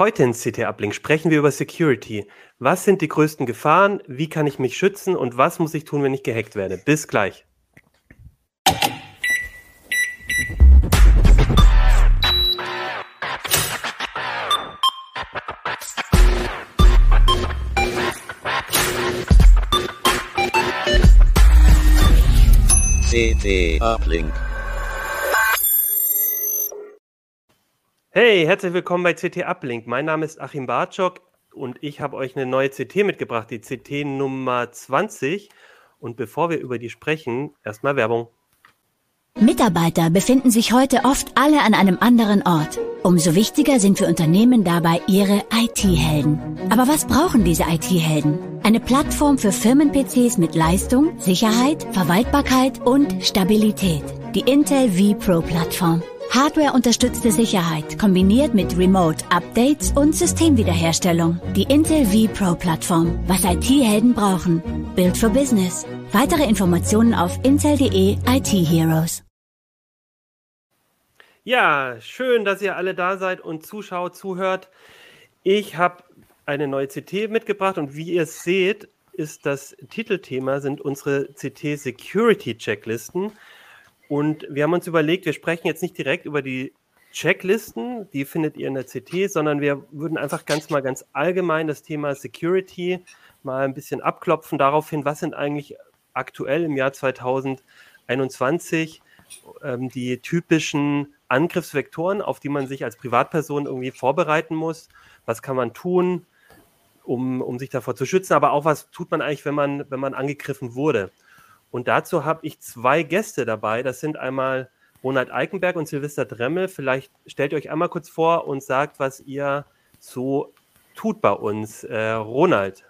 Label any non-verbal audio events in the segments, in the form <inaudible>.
Heute in CT Uplink sprechen wir über Security. Was sind die größten Gefahren? Wie kann ich mich schützen? Und was muss ich tun, wenn ich gehackt werde? Bis gleich. CT Uplink. Hey, herzlich willkommen bei CT Uplink. Mein Name ist Achim Bartschok und ich habe euch eine neue CT mitgebracht, die CT Nummer 20. Und bevor wir über die sprechen, erstmal Werbung. Mitarbeiter befinden sich heute oft alle an einem anderen Ort. Umso wichtiger sind für Unternehmen dabei ihre IT-Helden. Aber was brauchen diese IT-Helden? Eine Plattform für Firmen-PCs mit Leistung, Sicherheit, Verwaltbarkeit und Stabilität. Die Intel vPro-Plattform. Hardware-unterstützte Sicherheit kombiniert mit Remote-Updates und Systemwiederherstellung. Die Intel vPro-Plattform. Was IT-Helden brauchen. Build for Business. Weitere Informationen auf intel.de IT Heroes. Ja, schön, dass ihr alle da seid und zuschaut, zuhört. Ich habe eine neue CT mitgebracht und wie ihr seht, ist das Titelthema sind unsere CT Security Checklisten. Und wir haben uns überlegt, wir sprechen jetzt nicht direkt über die Checklisten, die findet ihr in der CT, sondern wir würden einfach ganz mal ganz allgemein das Thema Security mal ein bisschen abklopfen darauf hin, was sind eigentlich aktuell im Jahr 2021 ähm, die typischen Angriffsvektoren, auf die man sich als Privatperson irgendwie vorbereiten muss. Was kann man tun, um, um sich davor zu schützen, aber auch was tut man eigentlich, wenn man, wenn man angegriffen wurde. Und dazu habe ich zwei Gäste dabei. Das sind einmal Ronald Eikenberg und Silvester Dremmel. Vielleicht stellt ihr euch einmal kurz vor und sagt, was ihr so tut bei uns. Äh, Ronald.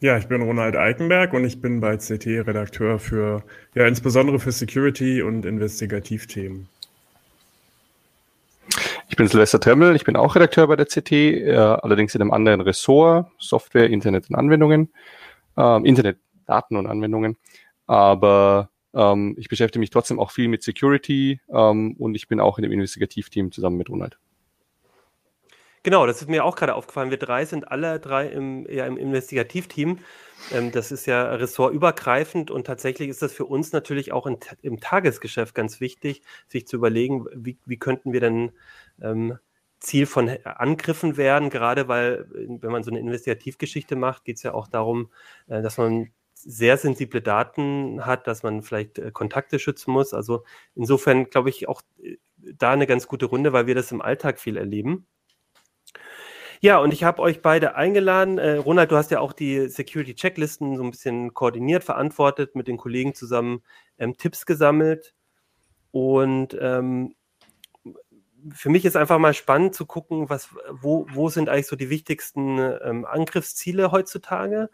Ja, ich bin Ronald Eikenberg und ich bin bei CT Redakteur für, ja, insbesondere für Security und Investigativthemen. Ich bin Silvester Tremmel, ich bin auch Redakteur bei der CT, äh, allerdings in einem anderen Ressort, Software, Internet und Anwendungen, äh, Internet, Daten und Anwendungen. Aber ähm, ich beschäftige mich trotzdem auch viel mit Security ähm, und ich bin auch in dem Investigativteam zusammen mit Ronald. Genau, das ist mir auch gerade aufgefallen. Wir drei sind alle drei im, ja, im Investigativteam. Ähm, das ist ja ressortübergreifend und tatsächlich ist das für uns natürlich auch in, im Tagesgeschäft ganz wichtig, sich zu überlegen, wie, wie könnten wir denn ähm, Ziel von Angriffen werden, gerade weil, wenn man so eine Investigativgeschichte macht, geht es ja auch darum, äh, dass man sehr sensible Daten hat, dass man vielleicht äh, Kontakte schützen muss. Also insofern glaube ich auch äh, da eine ganz gute Runde, weil wir das im Alltag viel erleben. Ja, und ich habe euch beide eingeladen. Äh, Ronald, du hast ja auch die Security-Checklisten so ein bisschen koordiniert, verantwortet, mit den Kollegen zusammen ähm, Tipps gesammelt. Und ähm, für mich ist einfach mal spannend zu gucken, was, wo, wo sind eigentlich so die wichtigsten ähm, Angriffsziele heutzutage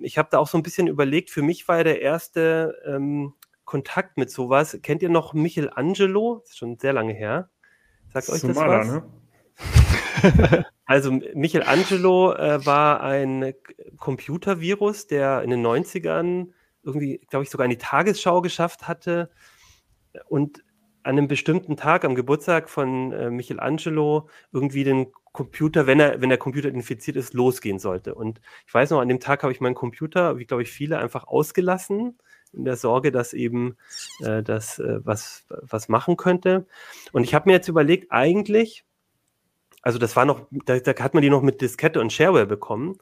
ich habe da auch so ein bisschen überlegt, für mich war ja der erste ähm, Kontakt mit sowas. Kennt ihr noch Michelangelo? Das ist schon sehr lange her. Sagt euch das Maler, was? Ne? <laughs> also Michelangelo äh, war ein Computervirus, der in den 90ern irgendwie, glaube ich, sogar in die Tagesschau geschafft hatte und an einem bestimmten Tag, am Geburtstag von äh, Michelangelo, irgendwie den Computer, wenn er, wenn der Computer infiziert ist, losgehen sollte. Und ich weiß noch, an dem Tag habe ich meinen Computer, wie glaube ich viele, einfach ausgelassen, in der Sorge, dass eben äh, das äh, was, was machen könnte. Und ich habe mir jetzt überlegt, eigentlich, also das war noch, da, da hat man die noch mit Diskette und Shareware bekommen.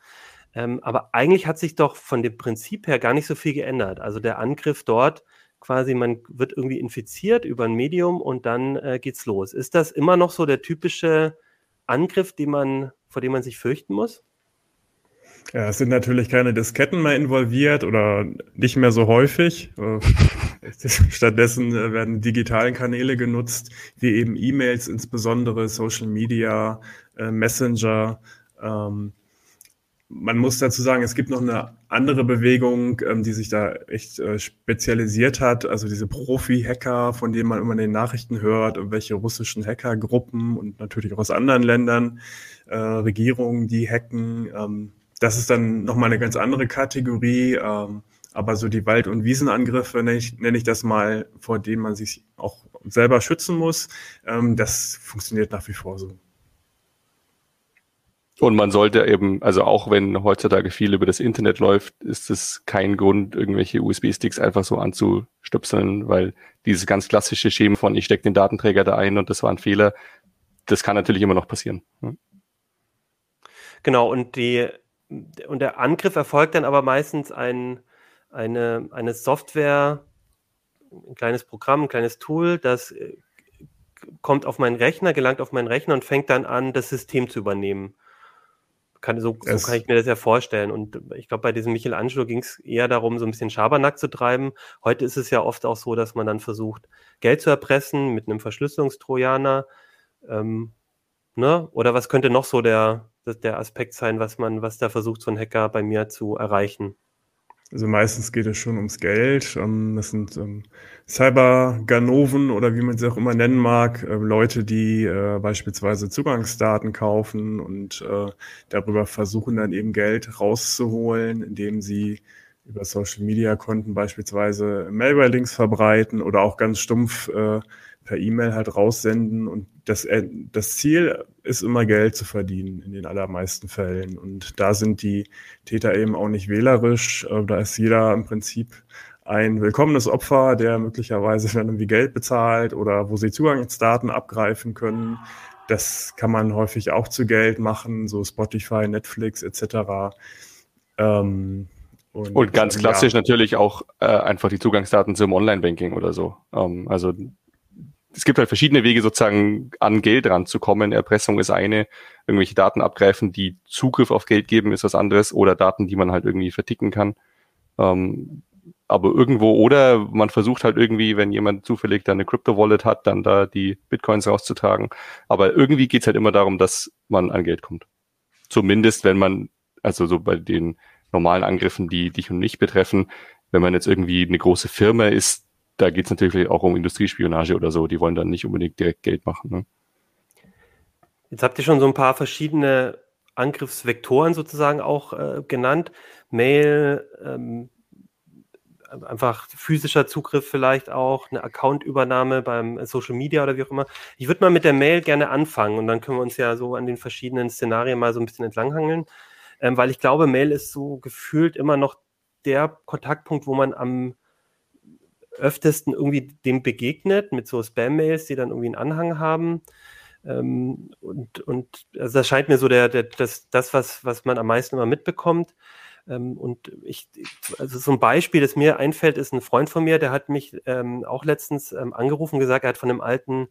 Ähm, aber eigentlich hat sich doch von dem Prinzip her gar nicht so viel geändert. Also der Angriff dort quasi, man wird irgendwie infiziert über ein Medium und dann äh, geht's los. Ist das immer noch so der typische Angriff, den man, vor dem man sich fürchten muss? Ja, es sind natürlich keine Disketten mehr involviert oder nicht mehr so häufig. Äh, <laughs> stattdessen äh, werden digitalen Kanäle genutzt, wie eben E-Mails, insbesondere Social Media, äh, Messenger. Ähm, man muss dazu sagen, es gibt noch eine andere Bewegung, ähm, die sich da echt spezialisiert hat. Also diese Profi-Hacker, von denen man immer in den Nachrichten hört, welche russischen Hackergruppen und natürlich auch aus anderen Ländern, Regierungen, die hacken. Ähm, das ist dann nochmal eine ganz andere Kategorie. Ähm, aber so die Wald- und Wiesenangriffe, nenne ich, nenne ich das mal, vor denen man sich auch selber schützen muss, ähm, das funktioniert nach wie vor so. Und man sollte eben, also auch wenn heutzutage viel über das Internet läuft, ist es kein Grund, irgendwelche USB-Sticks einfach so anzustöpseln, weil dieses ganz klassische Schema von ich stecke den Datenträger da ein und das war ein Fehler, das kann natürlich immer noch passieren. Genau, und die und der Angriff erfolgt dann aber meistens ein, eine, eine Software, ein kleines Programm, ein kleines Tool, das äh, kommt auf meinen Rechner, gelangt auf meinen Rechner und fängt dann an, das System zu übernehmen. Kann, so, so kann ich mir das ja vorstellen. Und ich glaube, bei diesem Michelangelo ging es eher darum, so ein bisschen Schabernack zu treiben. Heute ist es ja oft auch so, dass man dann versucht, Geld zu erpressen mit einem Verschlüsselungstrojaner. Ähm, ne? Oder was könnte noch so der, der Aspekt sein, was man, was da versucht, so ein Hacker bei mir zu erreichen? Also meistens geht es schon ums Geld. Ähm, das sind ähm, Cyber-Ganoven oder wie man sie auch immer nennen mag, äh, Leute, die äh, beispielsweise Zugangsdaten kaufen und äh, darüber versuchen dann eben Geld rauszuholen, indem sie über Social-Media-Konten beispielsweise Malware-Links verbreiten oder auch ganz stumpf per E-Mail halt raussenden. Und das, äh, das Ziel ist immer Geld zu verdienen in den allermeisten Fällen. Und da sind die Täter eben auch nicht wählerisch. Äh, da ist jeder im Prinzip ein willkommenes Opfer, der möglicherweise dann irgendwie Geld bezahlt oder wo sie Zugangsdaten abgreifen können. Das kann man häufig auch zu Geld machen, so Spotify, Netflix etc. Ähm, und, und, ganz klassisch ja. natürlich auch äh, einfach die Zugangsdaten zum Online-Banking oder so. Ähm, also es gibt halt verschiedene Wege, sozusagen an Geld ranzukommen. Erpressung ist eine, irgendwelche Daten abgreifen, die Zugriff auf Geld geben, ist was anderes, oder Daten, die man halt irgendwie verticken kann. Ähm, aber irgendwo, oder man versucht halt irgendwie, wenn jemand zufällig da eine Crypto-Wallet hat, dann da die Bitcoins rauszutragen. Aber irgendwie geht's halt immer darum, dass man an Geld kommt. Zumindest, wenn man, also so bei den normalen Angriffen, die dich und mich betreffen, wenn man jetzt irgendwie eine große Firma ist, da geht es natürlich auch um Industriespionage oder so. Die wollen dann nicht unbedingt direkt Geld machen. Ne? Jetzt habt ihr schon so ein paar verschiedene Angriffsvektoren sozusagen auch äh, genannt. Mail, ähm, einfach physischer Zugriff vielleicht auch, eine Accountübernahme beim Social Media oder wie auch immer. Ich würde mal mit der Mail gerne anfangen und dann können wir uns ja so an den verschiedenen Szenarien mal so ein bisschen entlanghangeln, ähm, weil ich glaube, Mail ist so gefühlt immer noch der Kontaktpunkt, wo man am öftesten irgendwie dem begegnet mit so Spam-Mails, die dann irgendwie einen Anhang haben. Ähm, und, und also das scheint mir so der, der, das, das was, was man am meisten immer mitbekommt. Ähm, und ich, also so ein Beispiel, das mir einfällt, ist ein Freund von mir, der hat mich ähm, auch letztens ähm, angerufen, gesagt, er hat von einem alten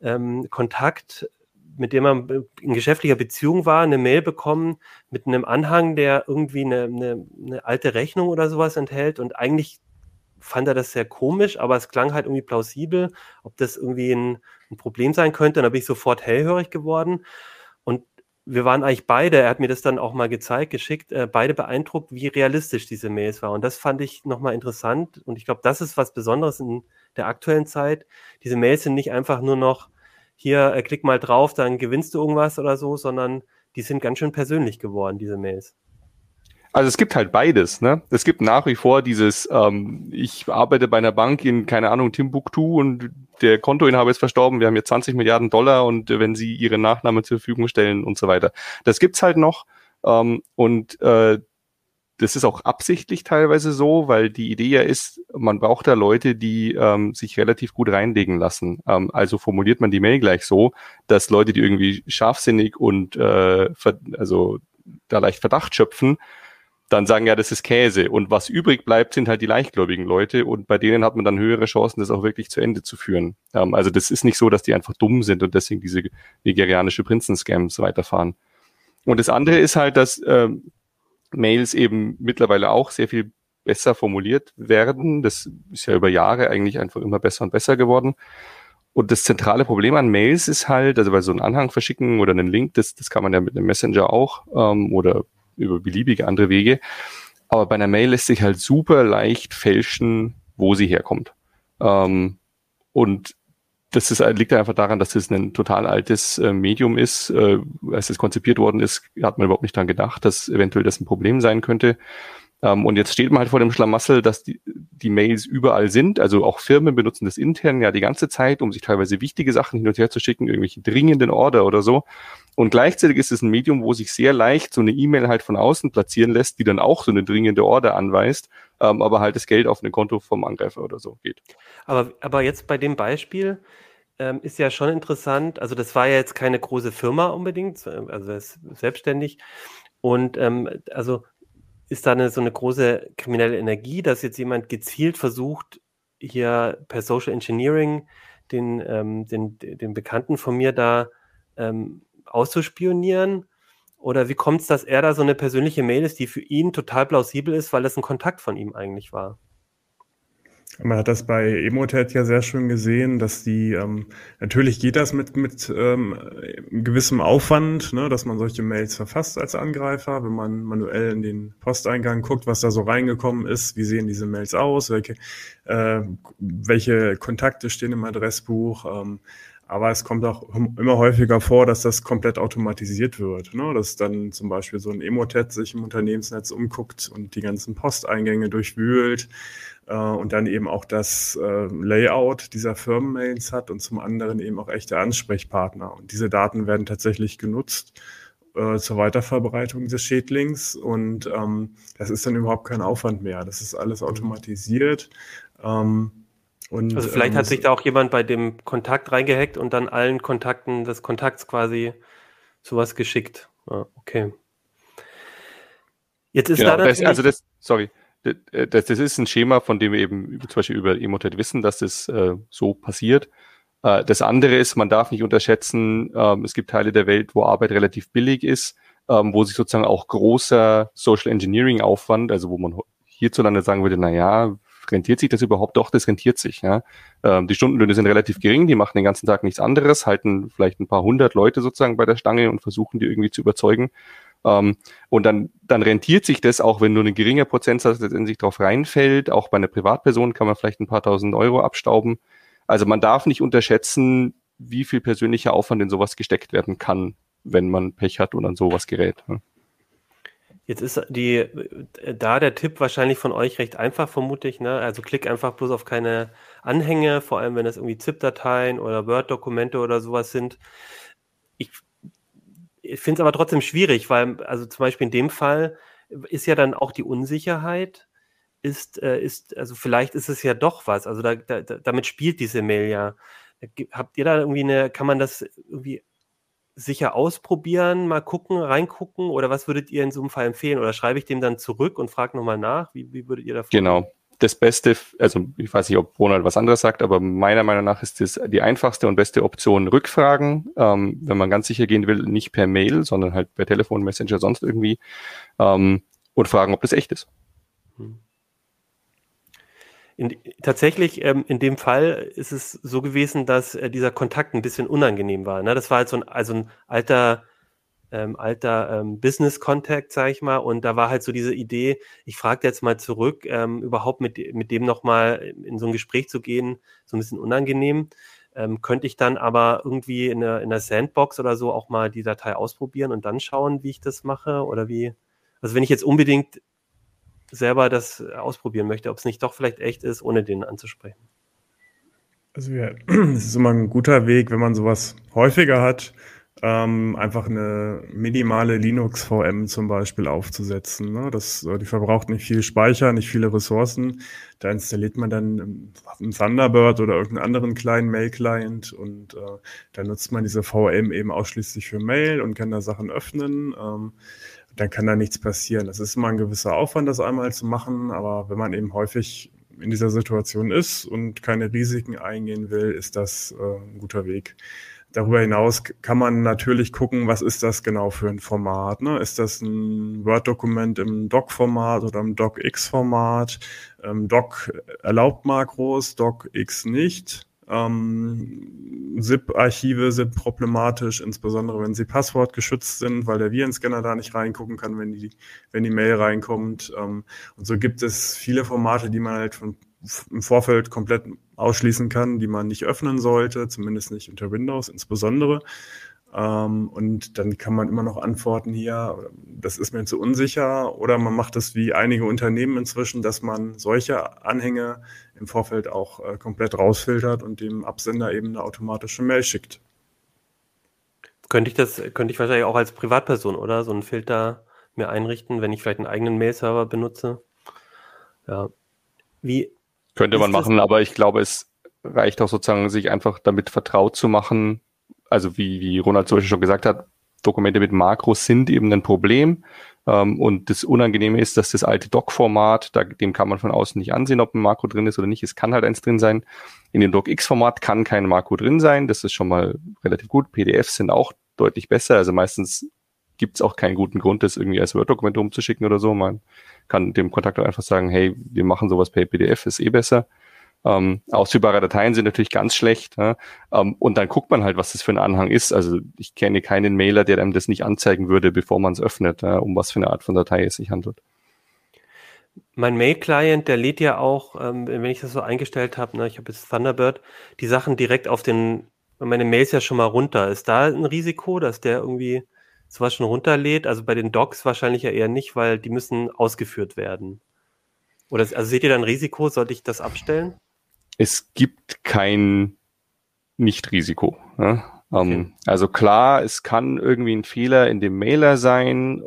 ähm, Kontakt mit dem er in geschäftlicher Beziehung war, eine Mail bekommen mit einem Anhang, der irgendwie eine, eine, eine alte Rechnung oder sowas enthält und eigentlich fand er das sehr komisch, aber es klang halt irgendwie plausibel, ob das irgendwie ein, ein Problem sein könnte. Und da bin ich sofort hellhörig geworden. Und wir waren eigentlich beide, er hat mir das dann auch mal gezeigt, geschickt, äh, beide beeindruckt, wie realistisch diese Mails waren. Und das fand ich nochmal interessant. Und ich glaube, das ist was Besonderes in der aktuellen Zeit. Diese Mails sind nicht einfach nur noch, hier, äh, klick mal drauf, dann gewinnst du irgendwas oder so, sondern die sind ganz schön persönlich geworden, diese Mails. Also es gibt halt beides. Ne? Es gibt nach wie vor dieses, ähm, ich arbeite bei einer Bank in, keine Ahnung, Timbuktu und der Kontoinhaber ist verstorben, wir haben jetzt 20 Milliarden Dollar und wenn Sie Ihre Nachname zur Verfügung stellen und so weiter. Das gibt's halt noch. Ähm, und äh, das ist auch absichtlich teilweise so, weil die Idee ja ist, man braucht da Leute, die ähm, sich relativ gut reinlegen lassen. Ähm, also formuliert man die Mail gleich so, dass Leute, die irgendwie scharfsinnig und äh, also da leicht Verdacht schöpfen, dann sagen, ja, das ist Käse. Und was übrig bleibt, sind halt die leichtgläubigen Leute. Und bei denen hat man dann höhere Chancen, das auch wirklich zu Ende zu führen. Ähm, also das ist nicht so, dass die einfach dumm sind und deswegen diese nigerianische Prinzen-Scams weiterfahren. Und das andere ist halt, dass ähm, Mails eben mittlerweile auch sehr viel besser formuliert werden. Das ist ja über Jahre eigentlich einfach immer besser und besser geworden. Und das zentrale Problem an Mails ist halt, also bei so einem Anhang verschicken oder einen Link, das, das kann man ja mit einem Messenger auch ähm, oder über beliebige andere Wege. Aber bei einer Mail lässt sich halt super leicht fälschen, wo sie herkommt. Ähm, und das ist, liegt einfach daran, dass es ein total altes äh, Medium ist. Äh, als es konzipiert worden ist, hat man überhaupt nicht dran gedacht, dass eventuell das ein Problem sein könnte. Ähm, und jetzt steht man halt vor dem Schlamassel, dass die, die Mails überall sind. Also auch Firmen benutzen das intern ja die ganze Zeit, um sich teilweise wichtige Sachen hin und her zu schicken, irgendwelche dringenden Order oder so. Und gleichzeitig ist es ein Medium, wo sich sehr leicht so eine E-Mail halt von außen platzieren lässt, die dann auch so eine dringende Order anweist, ähm, aber halt das Geld auf ein Konto vom Angreifer oder so geht. Aber, aber jetzt bei dem Beispiel ähm, ist ja schon interessant, also das war ja jetzt keine große Firma unbedingt, also selbstständig. Und ähm, also ist da eine, so eine große kriminelle Energie, dass jetzt jemand gezielt versucht, hier per Social Engineering den, ähm, den, den Bekannten von mir da ähm, auszuspionieren? Oder wie kommt es, dass er da so eine persönliche Mail ist, die für ihn total plausibel ist, weil das ein Kontakt von ihm eigentlich war? Man hat das bei Emotet ja sehr schön gesehen, dass die, ähm, natürlich geht das mit, mit ähm, gewissem Aufwand, ne, dass man solche Mails verfasst als Angreifer, wenn man manuell in den Posteingang guckt, was da so reingekommen ist, wie sehen diese Mails aus, welche, äh, welche Kontakte stehen im Adressbuch, ähm, aber es kommt auch immer häufiger vor, dass das komplett automatisiert wird. Ne? Dass dann zum Beispiel so ein Emotet sich im Unternehmensnetz umguckt und die ganzen Posteingänge durchwühlt äh, und dann eben auch das äh, Layout dieser Firmenmails hat und zum anderen eben auch echte Ansprechpartner. Und diese Daten werden tatsächlich genutzt äh, zur Weiterverbreitung des Schädlings und ähm, das ist dann überhaupt kein Aufwand mehr. Das ist alles automatisiert. Ähm, und, also vielleicht ähm, hat sich da auch jemand bei dem Kontakt reingehackt und dann allen Kontakten des Kontakts quasi sowas geschickt. Ah, okay. Jetzt ist genau, da das, also das, sorry, das, das ist ein Schema, von dem wir eben zum Beispiel über Emotet wissen, dass das äh, so passiert. Äh, das andere ist, man darf nicht unterschätzen, ähm, es gibt Teile der Welt, wo Arbeit relativ billig ist, ähm, wo sich sozusagen auch großer Social Engineering Aufwand, also wo man hierzulande sagen würde, na ja, rentiert sich das überhaupt? Doch, das rentiert sich. Ja. Ähm, die Stundenlöhne sind relativ gering, die machen den ganzen Tag nichts anderes, halten vielleicht ein paar hundert Leute sozusagen bei der Stange und versuchen die irgendwie zu überzeugen. Ähm, und dann, dann rentiert sich das, auch wenn nur ein geringer Prozentsatz letztendlich drauf reinfällt. Auch bei einer Privatperson kann man vielleicht ein paar tausend Euro abstauben. Also man darf nicht unterschätzen, wie viel persönlicher Aufwand in sowas gesteckt werden kann, wenn man Pech hat und an sowas gerät. Ja. Jetzt ist die, äh, da der Tipp wahrscheinlich von euch recht einfach, vermute ich. Ne? Also klick einfach bloß auf keine Anhänge, vor allem wenn das irgendwie ZIP-Dateien oder Word-Dokumente oder sowas sind. Ich, ich finde es aber trotzdem schwierig, weil, also zum Beispiel in dem Fall ist ja dann auch die Unsicherheit, ist, äh, ist, also vielleicht ist es ja doch was. Also da, da, damit spielt diese Mail ja. Habt ihr da irgendwie eine, kann man das irgendwie sicher ausprobieren, mal gucken, reingucken? Oder was würdet ihr in so einem Fall empfehlen? Oder schreibe ich dem dann zurück und frage nochmal nach? Wie, wie würdet ihr da Genau. Das Beste, also ich weiß nicht, ob Ronald was anderes sagt, aber meiner Meinung nach ist das die einfachste und beste Option Rückfragen, ähm, wenn man ganz sicher gehen will, nicht per Mail, sondern halt per Telefon, Messenger, sonst irgendwie ähm, und fragen, ob das echt ist. Hm. In, tatsächlich, ähm, in dem Fall ist es so gewesen, dass äh, dieser Kontakt ein bisschen unangenehm war. Ne? Das war halt so ein, also ein alter, ähm, alter ähm, Business-Contact, sag ich mal. Und da war halt so diese Idee, ich frage jetzt mal zurück, ähm, überhaupt mit, mit dem nochmal in so ein Gespräch zu gehen, so ein bisschen unangenehm. Ähm, könnte ich dann aber irgendwie in der, in der Sandbox oder so auch mal die Datei ausprobieren und dann schauen, wie ich das mache oder wie. Also wenn ich jetzt unbedingt selber das ausprobieren möchte, ob es nicht doch vielleicht echt ist, ohne den anzusprechen. Also ja, <clears throat> es ist immer ein guter Weg, wenn man sowas häufiger hat, ähm, einfach eine minimale Linux-VM zum Beispiel aufzusetzen. Ne? Das, die verbraucht nicht viel Speicher, nicht viele Ressourcen. Da installiert man dann ein Thunderbird oder irgendeinen anderen kleinen Mail-Client und äh, da nutzt man diese VM eben ausschließlich für Mail und kann da Sachen öffnen. Ähm, dann kann da nichts passieren. Das ist immer ein gewisser Aufwand, das einmal zu machen, aber wenn man eben häufig in dieser Situation ist und keine Risiken eingehen will, ist das äh, ein guter Weg. Darüber hinaus kann man natürlich gucken, was ist das genau für ein Format. Ne? Ist das ein Word-Dokument im Doc-Format oder im DocX-Format? Ähm, Doc erlaubt Makros, DocX nicht. Ähm, ZIP-Archive sind problematisch, insbesondere wenn sie passwortgeschützt sind, weil der Virenscanner da nicht reingucken kann, wenn die, wenn die Mail reinkommt. Ähm, und so gibt es viele Formate, die man halt von, im Vorfeld komplett ausschließen kann, die man nicht öffnen sollte, zumindest nicht unter Windows insbesondere. Ähm, und dann kann man immer noch antworten hier, das ist mir zu unsicher. Oder man macht es wie einige Unternehmen inzwischen, dass man solche Anhänge im Vorfeld auch äh, komplett rausfiltert und dem Absender eben eine automatische Mail schickt. Könnte ich das, könnte ich wahrscheinlich auch als Privatperson, oder? So einen Filter mir einrichten, wenn ich vielleicht einen eigenen Mail-Server benutze. Ja. Wie. Könnte man machen, aber ich glaube, es reicht auch sozusagen, sich einfach damit vertraut zu machen. Also wie, wie Ronald zum Beispiel schon gesagt hat, Dokumente mit Makros sind eben ein Problem. Ähm, und das Unangenehme ist, dass das alte Doc-Format, dem kann man von außen nicht ansehen, ob ein Makro drin ist oder nicht. Es kann halt eins drin sein. In dem DocX-Format kann kein Makro drin sein. Das ist schon mal relativ gut. PDFs sind auch deutlich besser. Also meistens gibt es auch keinen guten Grund, das irgendwie als Word-Dokument umzuschicken oder so. Man kann dem Kontaktor einfach sagen, hey, wir machen sowas per PDF, ist eh besser. Ähm, ausführbare Dateien sind natürlich ganz schlecht. Ja? Ähm, und dann guckt man halt, was das für ein Anhang ist. Also ich kenne keinen Mailer, der einem das nicht anzeigen würde, bevor man es öffnet, ja, um was für eine Art von Datei es sich handelt. Mein Mail-Client, der lädt ja auch, ähm, wenn ich das so eingestellt habe, ne, ich habe jetzt Thunderbird, die Sachen direkt auf den, meine Mails ja schon mal runter. Ist da ein Risiko, dass der irgendwie sowas schon runterlädt? Also bei den Docs wahrscheinlich ja eher nicht, weil die müssen ausgeführt werden. Oder also seht ihr da ein Risiko? Sollte ich das abstellen? Es gibt kein Nicht-Risiko. Ne? Ähm, Also klar, es kann irgendwie ein Fehler in dem Mailer sein,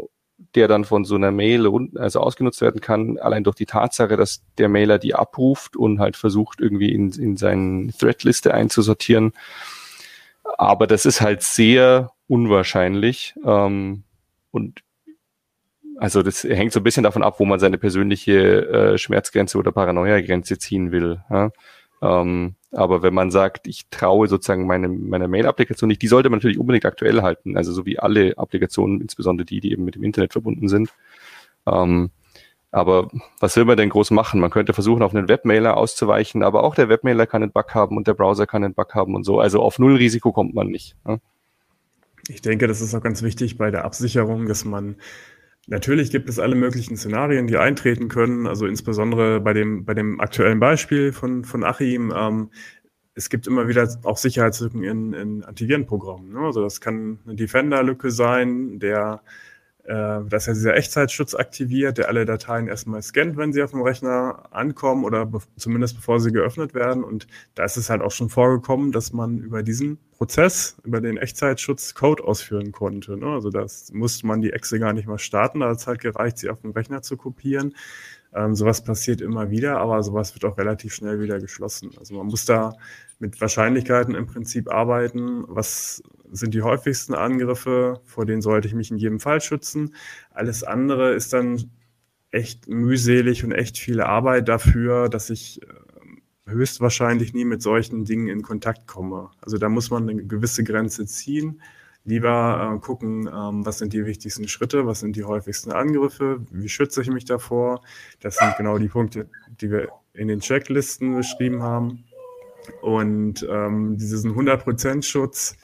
der dann von so einer Mail also ausgenutzt werden kann, allein durch die Tatsache, dass der Mailer die abruft und halt versucht, irgendwie in, in seine Threadliste einzusortieren. Aber das ist halt sehr unwahrscheinlich. Ähm, und also das hängt so ein bisschen davon ab, wo man seine persönliche äh, Schmerzgrenze oder Paranoia-Grenze ziehen will. Ja? Ähm, aber wenn man sagt, ich traue sozusagen meine, meiner Mail-Applikation nicht, die sollte man natürlich unbedingt aktuell halten. Also so wie alle Applikationen, insbesondere die, die eben mit dem Internet verbunden sind. Ähm, aber was will man denn groß machen? Man könnte versuchen, auf einen Webmailer auszuweichen, aber auch der Webmailer kann einen Bug haben und der Browser kann einen Bug haben und so. Also auf Null-Risiko kommt man nicht. Ne? Ich denke, das ist auch ganz wichtig bei der Absicherung, dass man Natürlich gibt es alle möglichen Szenarien, die eintreten können. Also insbesondere bei dem, bei dem aktuellen Beispiel von, von Achim. Ähm, es gibt immer wieder auch Sicherheitslücken in, in Antivirenprogrammen. Ne? Also das kann eine Defender-Lücke sein, der dass er dieser Echtzeitschutz aktiviert, der alle Dateien erstmal scannt, wenn sie auf dem Rechner ankommen oder be zumindest bevor sie geöffnet werden. Und da ist es halt auch schon vorgekommen, dass man über diesen Prozess, über den Echtzeitschutz Code ausführen konnte. Ne? Also das musste man die Exe gar nicht mal starten, da hat es halt gereicht, sie auf dem Rechner zu kopieren. Ähm, sowas passiert immer wieder, aber sowas wird auch relativ schnell wieder geschlossen. Also man muss da mit Wahrscheinlichkeiten im Prinzip arbeiten. Was sind die häufigsten Angriffe? Vor denen sollte ich mich in jedem Fall schützen. Alles andere ist dann echt mühselig und echt viel Arbeit dafür, dass ich äh, höchstwahrscheinlich nie mit solchen Dingen in Kontakt komme. Also da muss man eine gewisse Grenze ziehen lieber äh, gucken, ähm, was sind die wichtigsten Schritte, was sind die häufigsten Angriffe, wie schütze ich mich davor. Das sind genau die Punkte, die wir in den Checklisten beschrieben haben. Und ähm, diesen 100% Schutz,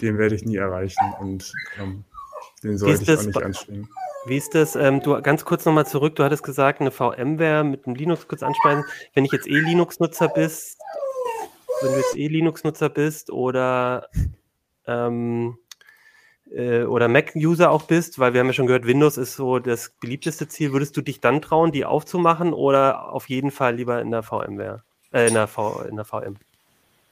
den werde ich nie erreichen und ähm, den sollte ich auch nicht anstreben. Wie ist das? Ähm, du ganz kurz nochmal zurück. Du hattest gesagt, eine VMware mit einem Linux kurz anspeisen. Wenn ich jetzt eh Linux-Nutzer bist, wenn du jetzt eh Linux-Nutzer bist oder ähm, äh, oder Mac-User auch bist, weil wir haben ja schon gehört, Windows ist so das beliebteste Ziel, würdest du dich dann trauen, die aufzumachen oder auf jeden Fall lieber in der VMware, äh, in der, v, in der VM?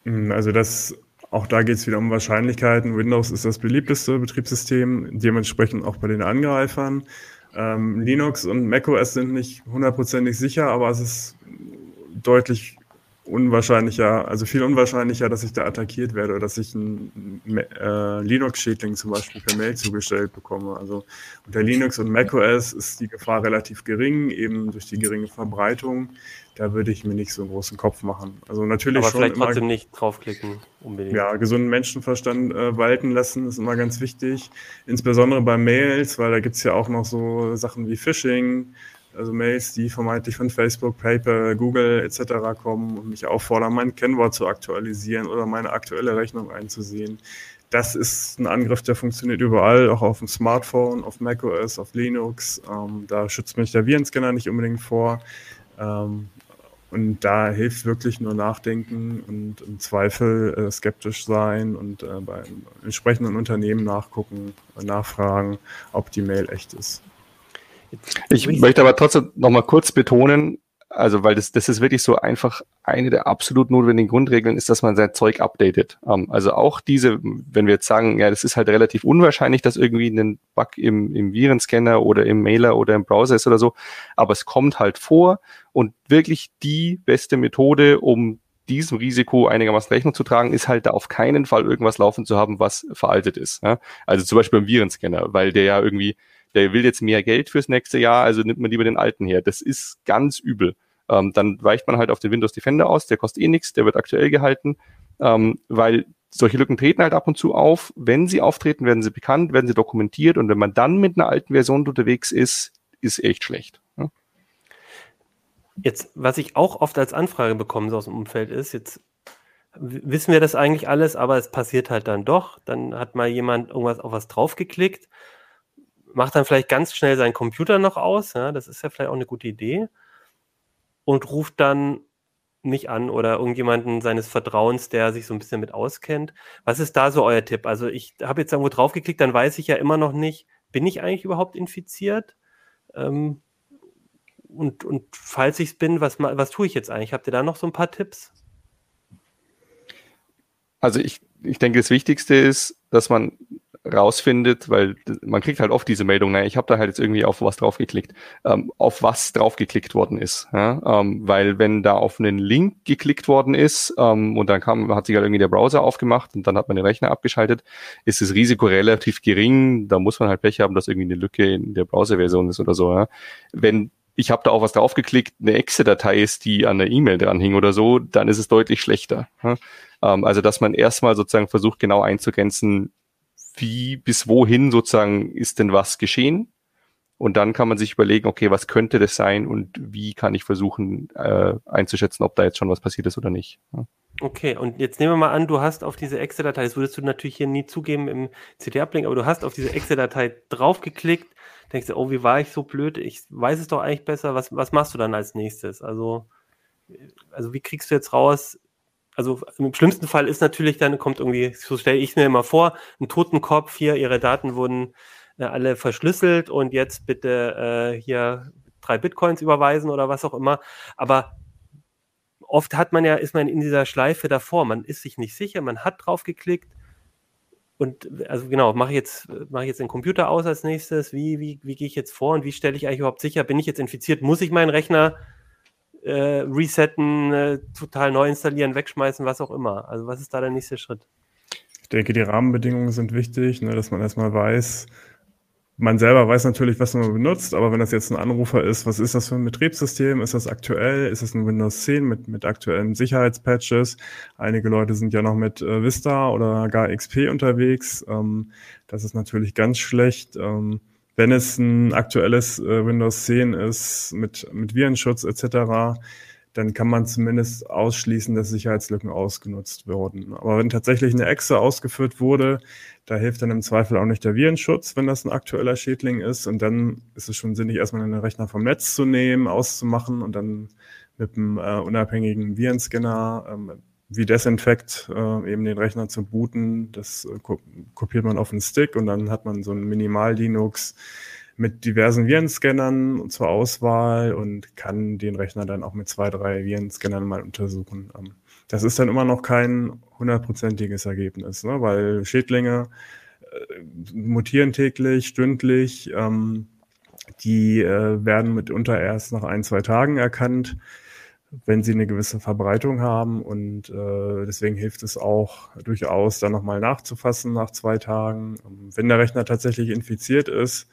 Hm, also das, auch da geht es wieder um Wahrscheinlichkeiten. Windows ist das beliebteste Betriebssystem, dementsprechend auch bei den Angreifern. Ähm, Linux und macOS sind nicht hundertprozentig sicher, aber es ist deutlich unwahrscheinlicher, also viel unwahrscheinlicher, dass ich da attackiert werde oder dass ich einen äh, Linux-Schädling zum Beispiel per Mail zugestellt bekomme. Also unter Linux und macOS ist die Gefahr relativ gering, eben durch die geringe Verbreitung. Da würde ich mir nicht so einen großen Kopf machen. Also natürlich Aber schon vielleicht immer, trotzdem nicht draufklicken unbedingt. Ja, gesunden Menschenverstand äh, walten lassen ist immer ganz wichtig. Insbesondere bei Mails, weil da gibt's ja auch noch so Sachen wie Phishing also Mails, die vermeintlich von Facebook, PayPal, Google etc. kommen und mich auffordern, mein Kennwort zu aktualisieren oder meine aktuelle Rechnung einzusehen. Das ist ein Angriff, der funktioniert überall, auch auf dem Smartphone, auf macOS, auf Linux. Ähm, da schützt mich der Virenscanner nicht unbedingt vor. Ähm, Und da hilft wirklich nur nachdenken und im Zweifel äh, skeptisch sein und äh, bei entsprechenden Unternehmen nachgucken, nachfragen, ob die Mail echt ist. Ich möchte aber trotzdem nochmal kurz betonen, also weil das, das ist wirklich so einfach eine der absolut notwendigen Grundregeln ist, dass man sein Zeug updatet. Um, ähm, also auch diese, wenn wir jetzt sagen, ja, das ist halt relativ unwahrscheinlich, dass irgendwie ein Bug im, im Virenscanner oder im Mailer oder im Browser ist oder so, aber es kommt halt vor und wirklich die beste Methode, um diesem Risiko einigermaßen Rechnung zu tragen, ist halt da auf keinen Fall irgendwas laufen zu haben, was veraltet ist. Ja? Also zum Beispiel im Virenscanner, weil der ja irgendwie der will jetzt mehr Geld fürs nächste Jahr, also nimmt man lieber den alten her. Das ist ganz übel. Ähm, dann weicht man halt auf den Windows Defender aus, der kostet eh nichts, der wird aktuell gehalten, ähm, weil solche Lücken treten halt ab und zu auf. Wenn sie auftreten, werden sie bekannt, werden sie dokumentiert und wenn man dann mit einer alten Version unterwegs ist, ist echt schlecht. Ja? Jetzt, was ich auch oft als Anfrage bekomme so aus dem Umfeld ist, jetzt wissen wir das eigentlich alles, aber es passiert halt dann doch. Dann hat mal jemand irgendwas auf was draufgeklickt macht dann vielleicht ganz schnell seinen Computer noch aus, ja, das ist ja vielleicht auch eine gute Idee, und ruft dann mich an oder irgendjemanden seines Vertrauens, der sich so ein bisschen mit auskennt. Was ist da so euer Tipp? Also ich habe jetzt irgendwo draufgeklickt, dann weiß ich ja immer noch nicht, bin ich eigentlich überhaupt infiziert? Ähm, und, und falls ich es bin, was, was tue ich jetzt eigentlich? Habt ihr da noch so ein paar Tipps? Also ich, ich denke, das Wichtigste ist, dass man rausfindet, weil man kriegt halt oft diese Meldung, naja, ich habe da halt jetzt irgendwie auf was draufgeklickt, ähm, auf was draufgeklickt worden ist. Ja? Ähm, weil wenn da auf einen Link geklickt worden ist ähm, und dann kam, hat sich halt irgendwie der Browser aufgemacht und dann hat man den Rechner abgeschaltet, ist das Risiko relativ gering. Da muss man halt Pech haben, dass irgendwie eine Lücke in der Browserversion ist oder so. Ja? Wenn ich habe da auch was draufgeklickt, eine Exe-Datei ist, die an der E-Mail dran hing oder so, dann ist es deutlich schlechter. Ähm, also dass man erstmal sozusagen versucht, genau einzugrenzen, wie bis wohin sozusagen ist denn was geschehen? Und dann kann man sich überlegen, okay, was könnte das sein und wie kann ich versuchen äh, einzuschätzen, ob da jetzt schon was passiert ist oder nicht. Ja. Okay, und jetzt nehmen wir mal an, du hast auf diese Excel-Datei, das würdest du natürlich hier nie zugeben im CT-Uplink, aber du hast auf diese Excel-Datei draufgeklickt, denkst du, oh, wie war ich so blöd? Ich weiß es doch eigentlich besser. Was, was machst du dann als nächstes? Also, also wie kriegst du jetzt raus, also im schlimmsten Fall ist natürlich dann, kommt irgendwie, so stelle ich mir immer vor, ein Totenkopf hier, ihre Daten wurden äh, alle verschlüsselt und jetzt bitte äh, hier drei Bitcoins überweisen oder was auch immer. Aber oft hat man ja, ist man in dieser Schleife davor, man ist sich nicht sicher, man hat drauf geklickt und also genau, mache ich jetzt, mache ich jetzt den Computer aus als nächstes, wie, wie, wie gehe ich jetzt vor und wie stelle ich eigentlich überhaupt sicher, bin ich jetzt infiziert, muss ich meinen Rechner äh, resetten, äh, total neu installieren, wegschmeißen, was auch immer. Also was ist da der nächste Schritt? Ich denke, die Rahmenbedingungen sind wichtig, ne, dass man erstmal weiß, man selber weiß natürlich, was man benutzt, aber wenn das jetzt ein Anrufer ist, was ist das für ein Betriebssystem? Ist das aktuell? Ist das ein Windows 10 mit, mit aktuellen Sicherheitspatches? Einige Leute sind ja noch mit äh, Vista oder gar XP unterwegs. Ähm, das ist natürlich ganz schlecht. Ähm, wenn es ein aktuelles äh, Windows 10 ist mit, mit Virenschutz etc., dann kann man zumindest ausschließen, dass Sicherheitslücken ausgenutzt wurden. Aber wenn tatsächlich eine Exe ausgeführt wurde, da hilft dann im Zweifel auch nicht der Virenschutz, wenn das ein aktueller Schädling ist. Und dann ist es schon sinnig, erstmal einen Rechner vom Netz zu nehmen, auszumachen und dann mit einem äh, unabhängigen Virenscanner ähm, wie Desinfect äh, eben den Rechner zu booten. Das äh, kopiert man auf einen Stick und dann hat man so ein Minimal-Linux mit diversen Virenscannern zur Auswahl und kann den Rechner dann auch mit zwei, drei Virenscannern mal untersuchen. Ähm, das ist dann immer noch kein hundertprozentiges Ergebnis, ne? weil Schädlinge äh, mutieren täglich, stündlich. Ähm, die äh, werden mitunter erst nach ein, zwei Tagen erkannt wenn sie eine gewisse Verbreitung haben. Und äh, deswegen hilft es auch durchaus, dann nochmal nachzufassen nach zwei Tagen. Wenn der Rechner tatsächlich infiziert ist,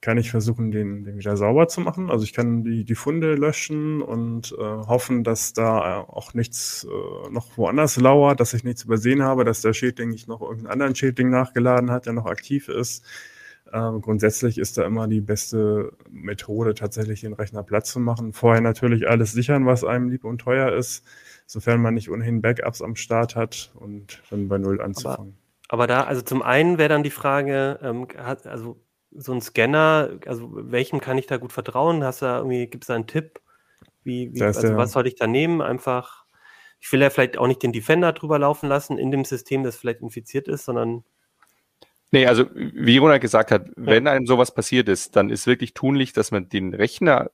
kann ich versuchen, den, den wieder sauber zu machen. Also ich kann die, die Funde löschen und äh, hoffen, dass da auch nichts äh, noch woanders lauert, dass ich nichts übersehen habe, dass der Schädling nicht noch irgendeinen anderen Schädling nachgeladen hat, der noch aktiv ist. Ähm, grundsätzlich ist da immer die beste Methode, tatsächlich den Rechner Platz zu machen. Vorher natürlich alles sichern, was einem lieb und teuer ist, sofern man nicht ohnehin Backups am Start hat und dann bei Null anzufangen. Aber, aber da, also zum einen wäre dann die Frage, ähm, hat, also so ein Scanner, also welchem kann ich da gut vertrauen? Hast du da irgendwie, gibt es da einen Tipp? Wie, wie also was soll ich da nehmen? Einfach, ich will ja vielleicht auch nicht den Defender drüber laufen lassen in dem System, das vielleicht infiziert ist, sondern Nee, also wie Ronald gesagt hat, ja. wenn einem sowas passiert ist, dann ist wirklich tunlich, dass man den Rechner,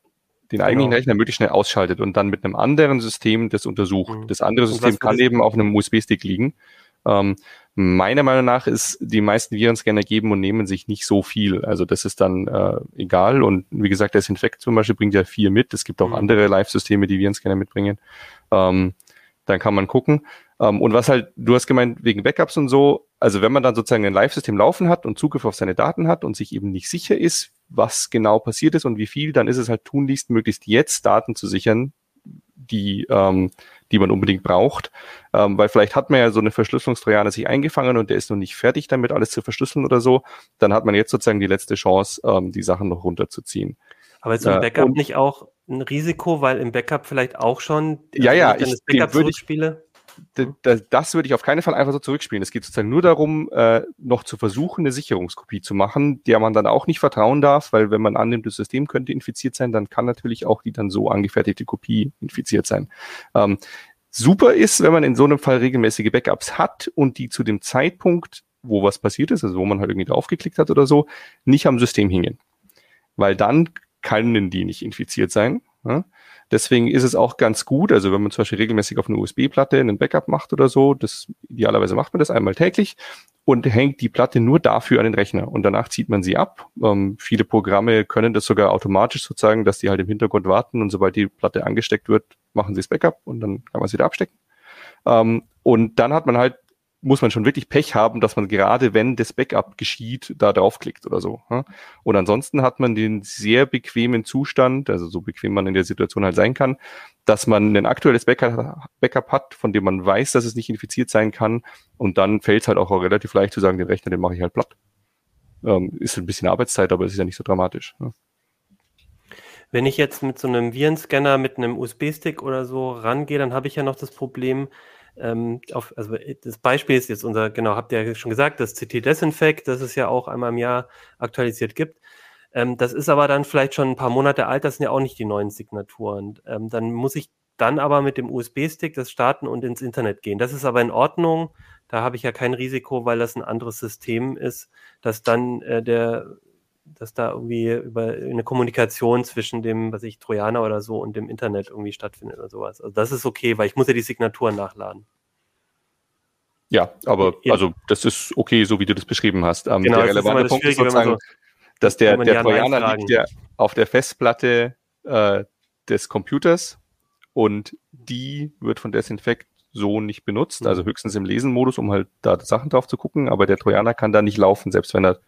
den genau. eigentlichen Rechner möglichst schnell ausschaltet und dann mit einem anderen System das untersucht. Mhm. Das andere System kann eben auf einem USB-Stick liegen. Ähm, meiner Meinung nach ist, die meisten Virenscanner geben und nehmen sich nicht so viel. Also das ist dann äh, egal. Und wie gesagt, der Sinfect zum Beispiel bringt ja vier mit. Es gibt auch mhm. andere Live-Systeme, die Virenscanner mitbringen. Ähm, dann kann man gucken. Ähm, und was halt, du hast gemeint, wegen Backups und so, also wenn man dann sozusagen ein Live-System laufen hat und Zugriff auf seine Daten hat und sich eben nicht sicher ist, was genau passiert ist und wie viel, dann ist es halt tunlichst, möglichst jetzt Daten zu sichern, die, ähm, die man unbedingt braucht. Ähm, weil vielleicht hat man ja so eine Verschlüsselungstrojaner sich eingefangen und der ist noch nicht fertig damit, alles zu verschlüsseln oder so. Dann hat man jetzt sozusagen die letzte Chance, ähm, die Sachen noch runterzuziehen. Aber ist so ein Backup äh, nicht auch ein Risiko, weil im Backup vielleicht auch schon ja, ja, ich, das Backup würde spiele? das würde ich auf keinen Fall einfach so zurückspielen. Es geht sozusagen nur darum, äh, noch zu versuchen, eine Sicherungskopie zu machen, der man dann auch nicht vertrauen darf, weil wenn man annimmt, das System könnte infiziert sein, dann kann natürlich auch die dann so angefertigte Kopie infiziert sein. Ähm, super ist, wenn man in so einem Fall regelmäßige Backups hat und die zu dem Zeitpunkt, wo was passiert ist, also wo man halt irgendwie draufgeklickt hat oder so, nicht am System hingen. Weil dann können die nicht infiziert sein. Ja? Deswegen ist es auch ganz gut, also wenn man zum Beispiel regelmäßig auf eine USB-Platte einen Backup macht oder so, das idealerweise macht man das einmal täglich und hängt die Platte nur dafür an den Rechner und danach zieht man sie ab. Ähm, viele Programme können das sogar automatisch sozusagen, dass die halt im Hintergrund warten und sobald die Platte angesteckt wird, machen sie das Backup und dann kann man sie wieder abstecken. Ähm, und dann hat man halt muss man schon wirklich Pech haben, dass man gerade, wenn das Backup geschieht, da draufklickt oder so. Und ansonsten hat man den sehr bequemen Zustand, also so bequem man in der Situation halt sein kann, dass man ein aktuelles Backup, hat, von dem man weiß, dass es nicht infiziert sein kann. Und dann fällt es halt auch relativ leicht zu sagen, den Rechner, den mache ich halt platt. Ähm, ist ein bisschen Arbeitszeit, aber es ist ja nicht so dramatisch. Wenn ich jetzt mit so einem Virenscanner mit einem USB-Stick oder so rangehe, dann habe ich ja noch das Problem, ähm, auf, also äh, das Beispiel ist jetzt unser, genau, habt ihr ja schon gesagt, das CT Desinfect, das es ja auch einmal im Jahr aktualisiert gibt. Ähm, das ist aber dann vielleicht schon ein paar Monate alt, das sind ja auch nicht die neuen Signaturen. Ähm, dann muss ich dann aber mit dem USB-Stick das starten und ins Internet gehen. Das ist aber in Ordnung. Da habe ich ja kein Risiko, weil das ein anderes System ist, dass dann äh, der dass da irgendwie über eine Kommunikation zwischen dem, was ich, Trojaner oder so und dem Internet irgendwie stattfindet oder sowas. Also das ist okay, weil ich muss ja die Signaturen nachladen. Ja, aber ja. also das ist okay, so wie du das beschrieben hast. Ähm, genau, der relevante Punkt ist sozusagen, so, dass der, der Trojaner liegt ja auf der Festplatte äh, des Computers und die wird von Desinfect so nicht benutzt, mhm. also höchstens im Lesenmodus, um halt da Sachen drauf zu gucken, aber der Trojaner kann da nicht laufen, selbst wenn er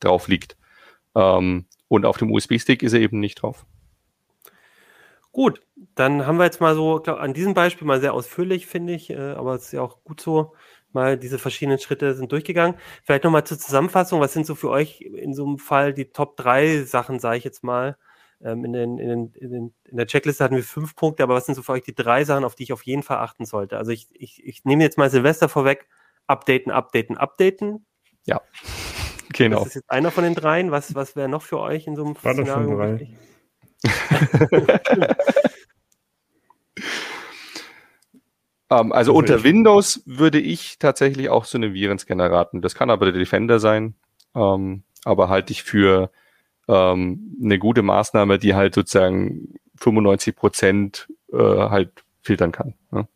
drauf liegt. Ähm, und auf dem USB-Stick ist er eben nicht drauf. Gut, dann haben wir jetzt mal so, glaub, an diesem Beispiel mal sehr ausführlich, finde ich, äh, aber es ist ja auch gut so, mal diese verschiedenen Schritte sind durchgegangen. Vielleicht nochmal zur Zusammenfassung, was sind so für euch in so einem Fall die Top 3 Sachen, sage ich jetzt mal? Ähm, in, den, in, den, in, den, in, der Checkliste hatten wir fünf Punkte, aber was sind so für euch die drei Sachen, auf die ich auf jeden Fall achten sollte? Also ich, ich, ich nehme jetzt mal Silvester vorweg, updaten, updaten, updaten. Ja. Genau. Das ist jetzt einer von den dreien. Was, was wäre noch für euch in so einem War Szenario wichtig? <laughs> um, ähm, also unter Windows würde ich tatsächlich auch so eine Virenscanner raten. Das kann aber der Defender sein, um, ähm, aber halte ich für um, ähm, eine gute Maßnahme, die halt sozusagen 95 Prozent äh, halt filtern kann. Ne?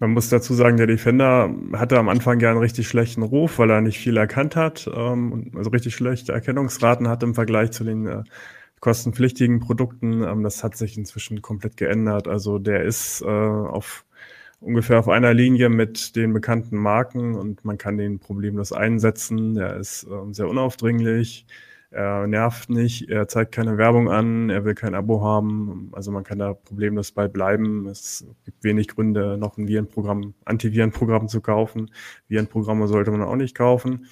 Man muss dazu sagen, der Defender hatte am Anfang ja einen richtig schlechten Ruf, weil er nicht viel erkannt hat, ähm, also richtig schlechte Erkennungsraten hat im Vergleich zu den äh, kostenpflichtigen Produkten. Ähm, das hat sich inzwischen komplett geändert. Also der ist äh, auf ungefähr auf einer Linie mit den bekannten Marken und man kann den problemlos einsetzen. Der ist äh, sehr unaufdringlich. Er nervt nicht, er zeigt keine Werbung an, er will kein Abo haben. Also man kann da problemlos bei bleiben. Es gibt wenig Gründe, noch ein Virenprogramm, Antivirenprogramm zu kaufen. Virenprogramme sollte man auch nicht kaufen.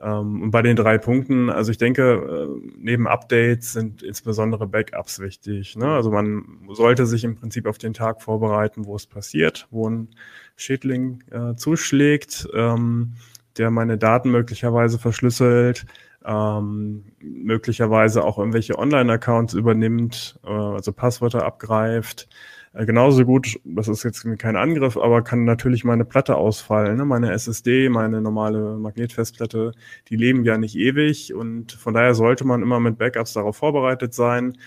Ähm, und bei den drei Punkten, also ich denke, äh, neben Updates sind insbesondere Backups wichtig. Ne? Also man sollte sich im Prinzip auf den Tag vorbereiten, wo es passiert, wo ein Schädling äh, zuschlägt. Ähm, der meine Daten möglicherweise verschlüsselt, ähm, möglicherweise auch irgendwelche Online-Accounts übernimmt, äh, also Passwörter abgreift. Äh, genauso gut, das ist jetzt kein Angriff, aber kann natürlich meine Platte ausfallen. Ne? Meine SSD, meine normale Magnetfestplatte, die leben ja nicht ewig und von daher sollte man immer mit Backups darauf vorbereitet sein,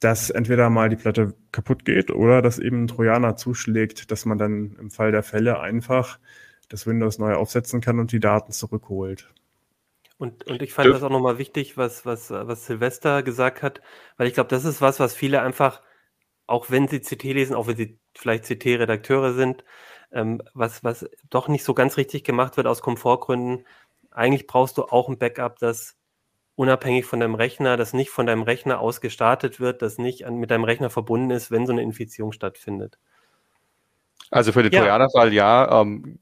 dass entweder mal die Platte kaputt geht oder dass eben ein Trojaner zuschlägt, dass man dann im Fall der Fälle einfach das Windows neu aufsetzen kann und die Daten zurückholt. Und, und ich fand das auch nochmal wichtig, was, was, was Silvester gesagt hat, weil ich glaube, das ist was, was viele einfach, auch wenn sie CT lesen, auch wenn sie vielleicht CT-Redakteure sind, ähm, was, was doch nicht so ganz richtig gemacht wird aus Komfortgründen. Eigentlich brauchst du auch ein Backup, das unabhängig von deinem Rechner, das nicht von deinem Rechner aus gestartet wird, das nicht an, mit deinem Rechner verbunden ist, wenn so eine Infizierung stattfindet. Also für den ja. Trojaner-Fall ja, ähm,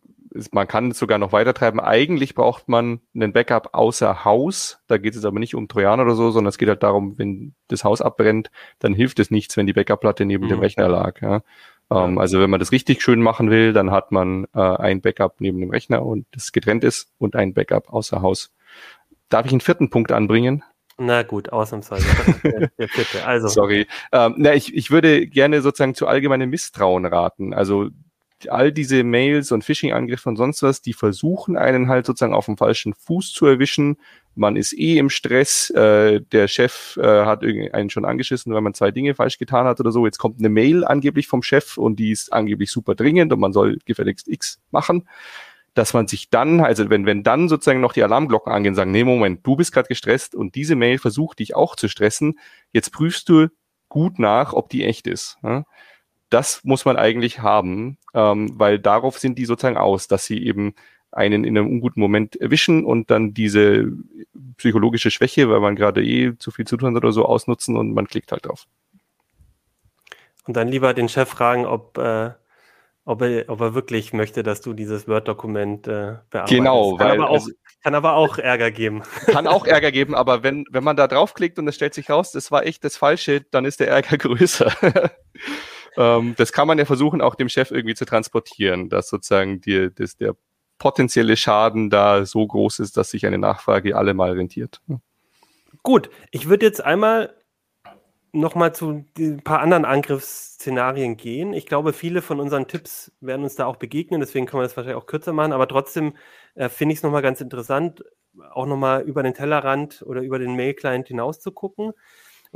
man kann es sogar noch weiter treiben. Eigentlich braucht man einen Backup außer Haus. Da geht es aber nicht um Trojaner oder so, sondern es geht halt darum, wenn das Haus abbrennt, dann hilft es nichts, wenn die Backup-Platte neben mhm. dem Rechner lag. Ja. Ähm, also wenn man das richtig schön machen will, dann hat man äh, ein Backup neben dem Rechner und das getrennt ist und ein Backup außer Haus. Darf ich einen vierten Punkt anbringen? Na gut, ausnahmsweise. der, der vierte. Also. <laughs> Sorry. Ähm, na, ich, ich würde gerne sozusagen zu allgemeinem Misstrauen raten. Also all diese Mails und Phishing-Angriffe und sonst was, die versuchen einen halt sozusagen auf dem falschen Fuß zu erwischen. Man ist eh im Stress, äh, der Chef äh, hat einen schon angeschissen, weil man zwei Dinge falsch getan hat oder so. Jetzt kommt eine Mail angeblich vom Chef und die ist angeblich super dringend und man soll gefälligst X machen dass man sich dann, also wenn, wenn dann sozusagen noch die Alarmglocken angehen, sagen, nee, Moment, du bist gerade gestresst und diese Mail versucht dich auch zu stressen, jetzt prüfst du gut nach, ob die echt ist. Ja? Das muss man eigentlich haben, ähm, weil darauf sind die sozusagen aus, dass sie eben einen in einem unguten Moment erwischen und dann diese psychologische Schwäche, weil man gerade eh zu viel zu tun hat oder so, ausnutzen und man klickt halt drauf. Und dann lieber den Chef fragen, ob äh, ob er, ob er wirklich möchte, dass du dieses Word-Dokument äh, bearbeitest. Genau, kann, weil, aber auch, kann aber auch Ärger geben. <laughs> Kann auch Ärger geben, aber wenn, wenn man da draufklickt und es stellt sich raus, das war echt das Falsche, dann ist der Ärger <laughs> größer. Ähm, das kann man ja versuchen, auch dem Chef irgendwie zu transportieren, dass sozusagen die, das, der potenzielle Schaden da so groß ist, dass sich eine Nachfrage allemal rentiert. Gut, ich würde jetzt einmal nochmal zu ein paar anderen Angriffsszenarien gehen. Ich glaube, viele von unseren Tipps werden uns da auch begegnen, deswegen können wir das wahrscheinlich auch kürzer machen, aber trotzdem äh, finde ich es nochmal ganz interessant, auch nochmal über den Tellerrand oder über den Mail-Client hinaus zu gucken.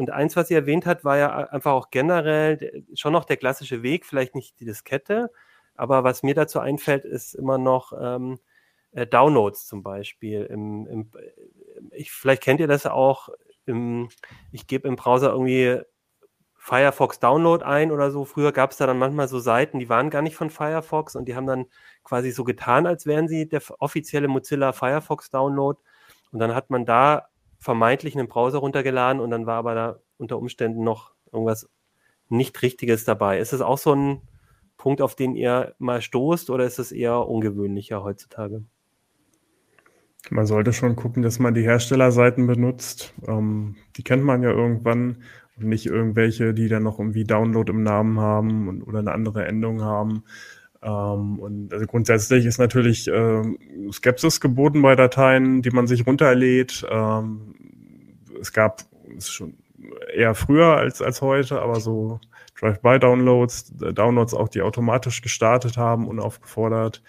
Und eins, was sie erwähnt hat, war ja einfach auch generell schon noch der klassische Weg, vielleicht nicht die Diskette, aber was mir dazu einfällt, ist immer noch ähm, äh, Downloads zum Beispiel. Im, im, ich, vielleicht kennt ihr das auch im, ich gebe im Browser irgendwie Firefox Download ein oder so. Früher gab es da dann manchmal so Seiten, die waren gar nicht von Firefox und die haben dann quasi so getan, als wären sie der offizielle Mozilla Firefox Download. Und dann hat man da vermeintlich einen Browser runtergeladen und dann war aber da unter Umständen noch irgendwas nicht Richtiges dabei. Ist es auch so ein Punkt, auf den ihr mal stoßt oder ist es eher ungewöhnlicher heutzutage? Man sollte schon gucken, dass man die Herstellerseiten benutzt. Ähm, die kennt man ja irgendwann und nicht irgendwelche, die dann noch irgendwie Download im Namen haben und, oder eine andere Endung haben. Ähm, und also grundsätzlich ist natürlich äh, Skepsis geboten bei Dateien, die man sich runterlädt. Ähm, es gab es schon eher früher als, als heute, aber so Drive-by-Downloads, Downloads auch, die automatisch gestartet haben, unaufgefordert.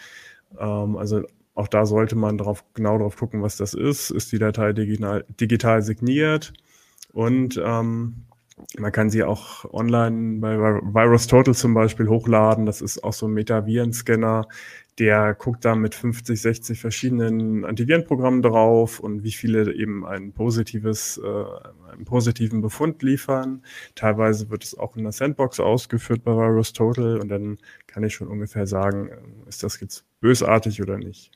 Ähm, also auch da sollte man drauf, genau drauf gucken, was das ist. Ist die Datei digital, digital signiert? Und ähm, man kann sie auch online bei VirusTotal zum Beispiel hochladen. Das ist auch so ein Meta-Virenscanner. Der guckt da mit 50, 60 verschiedenen Antivirenprogrammen drauf und wie viele eben ein positives, äh, einen positiven Befund liefern. Teilweise wird es auch in der Sandbox ausgeführt bei VirusTotal und dann kann ich schon ungefähr sagen, ist das jetzt bösartig oder nicht.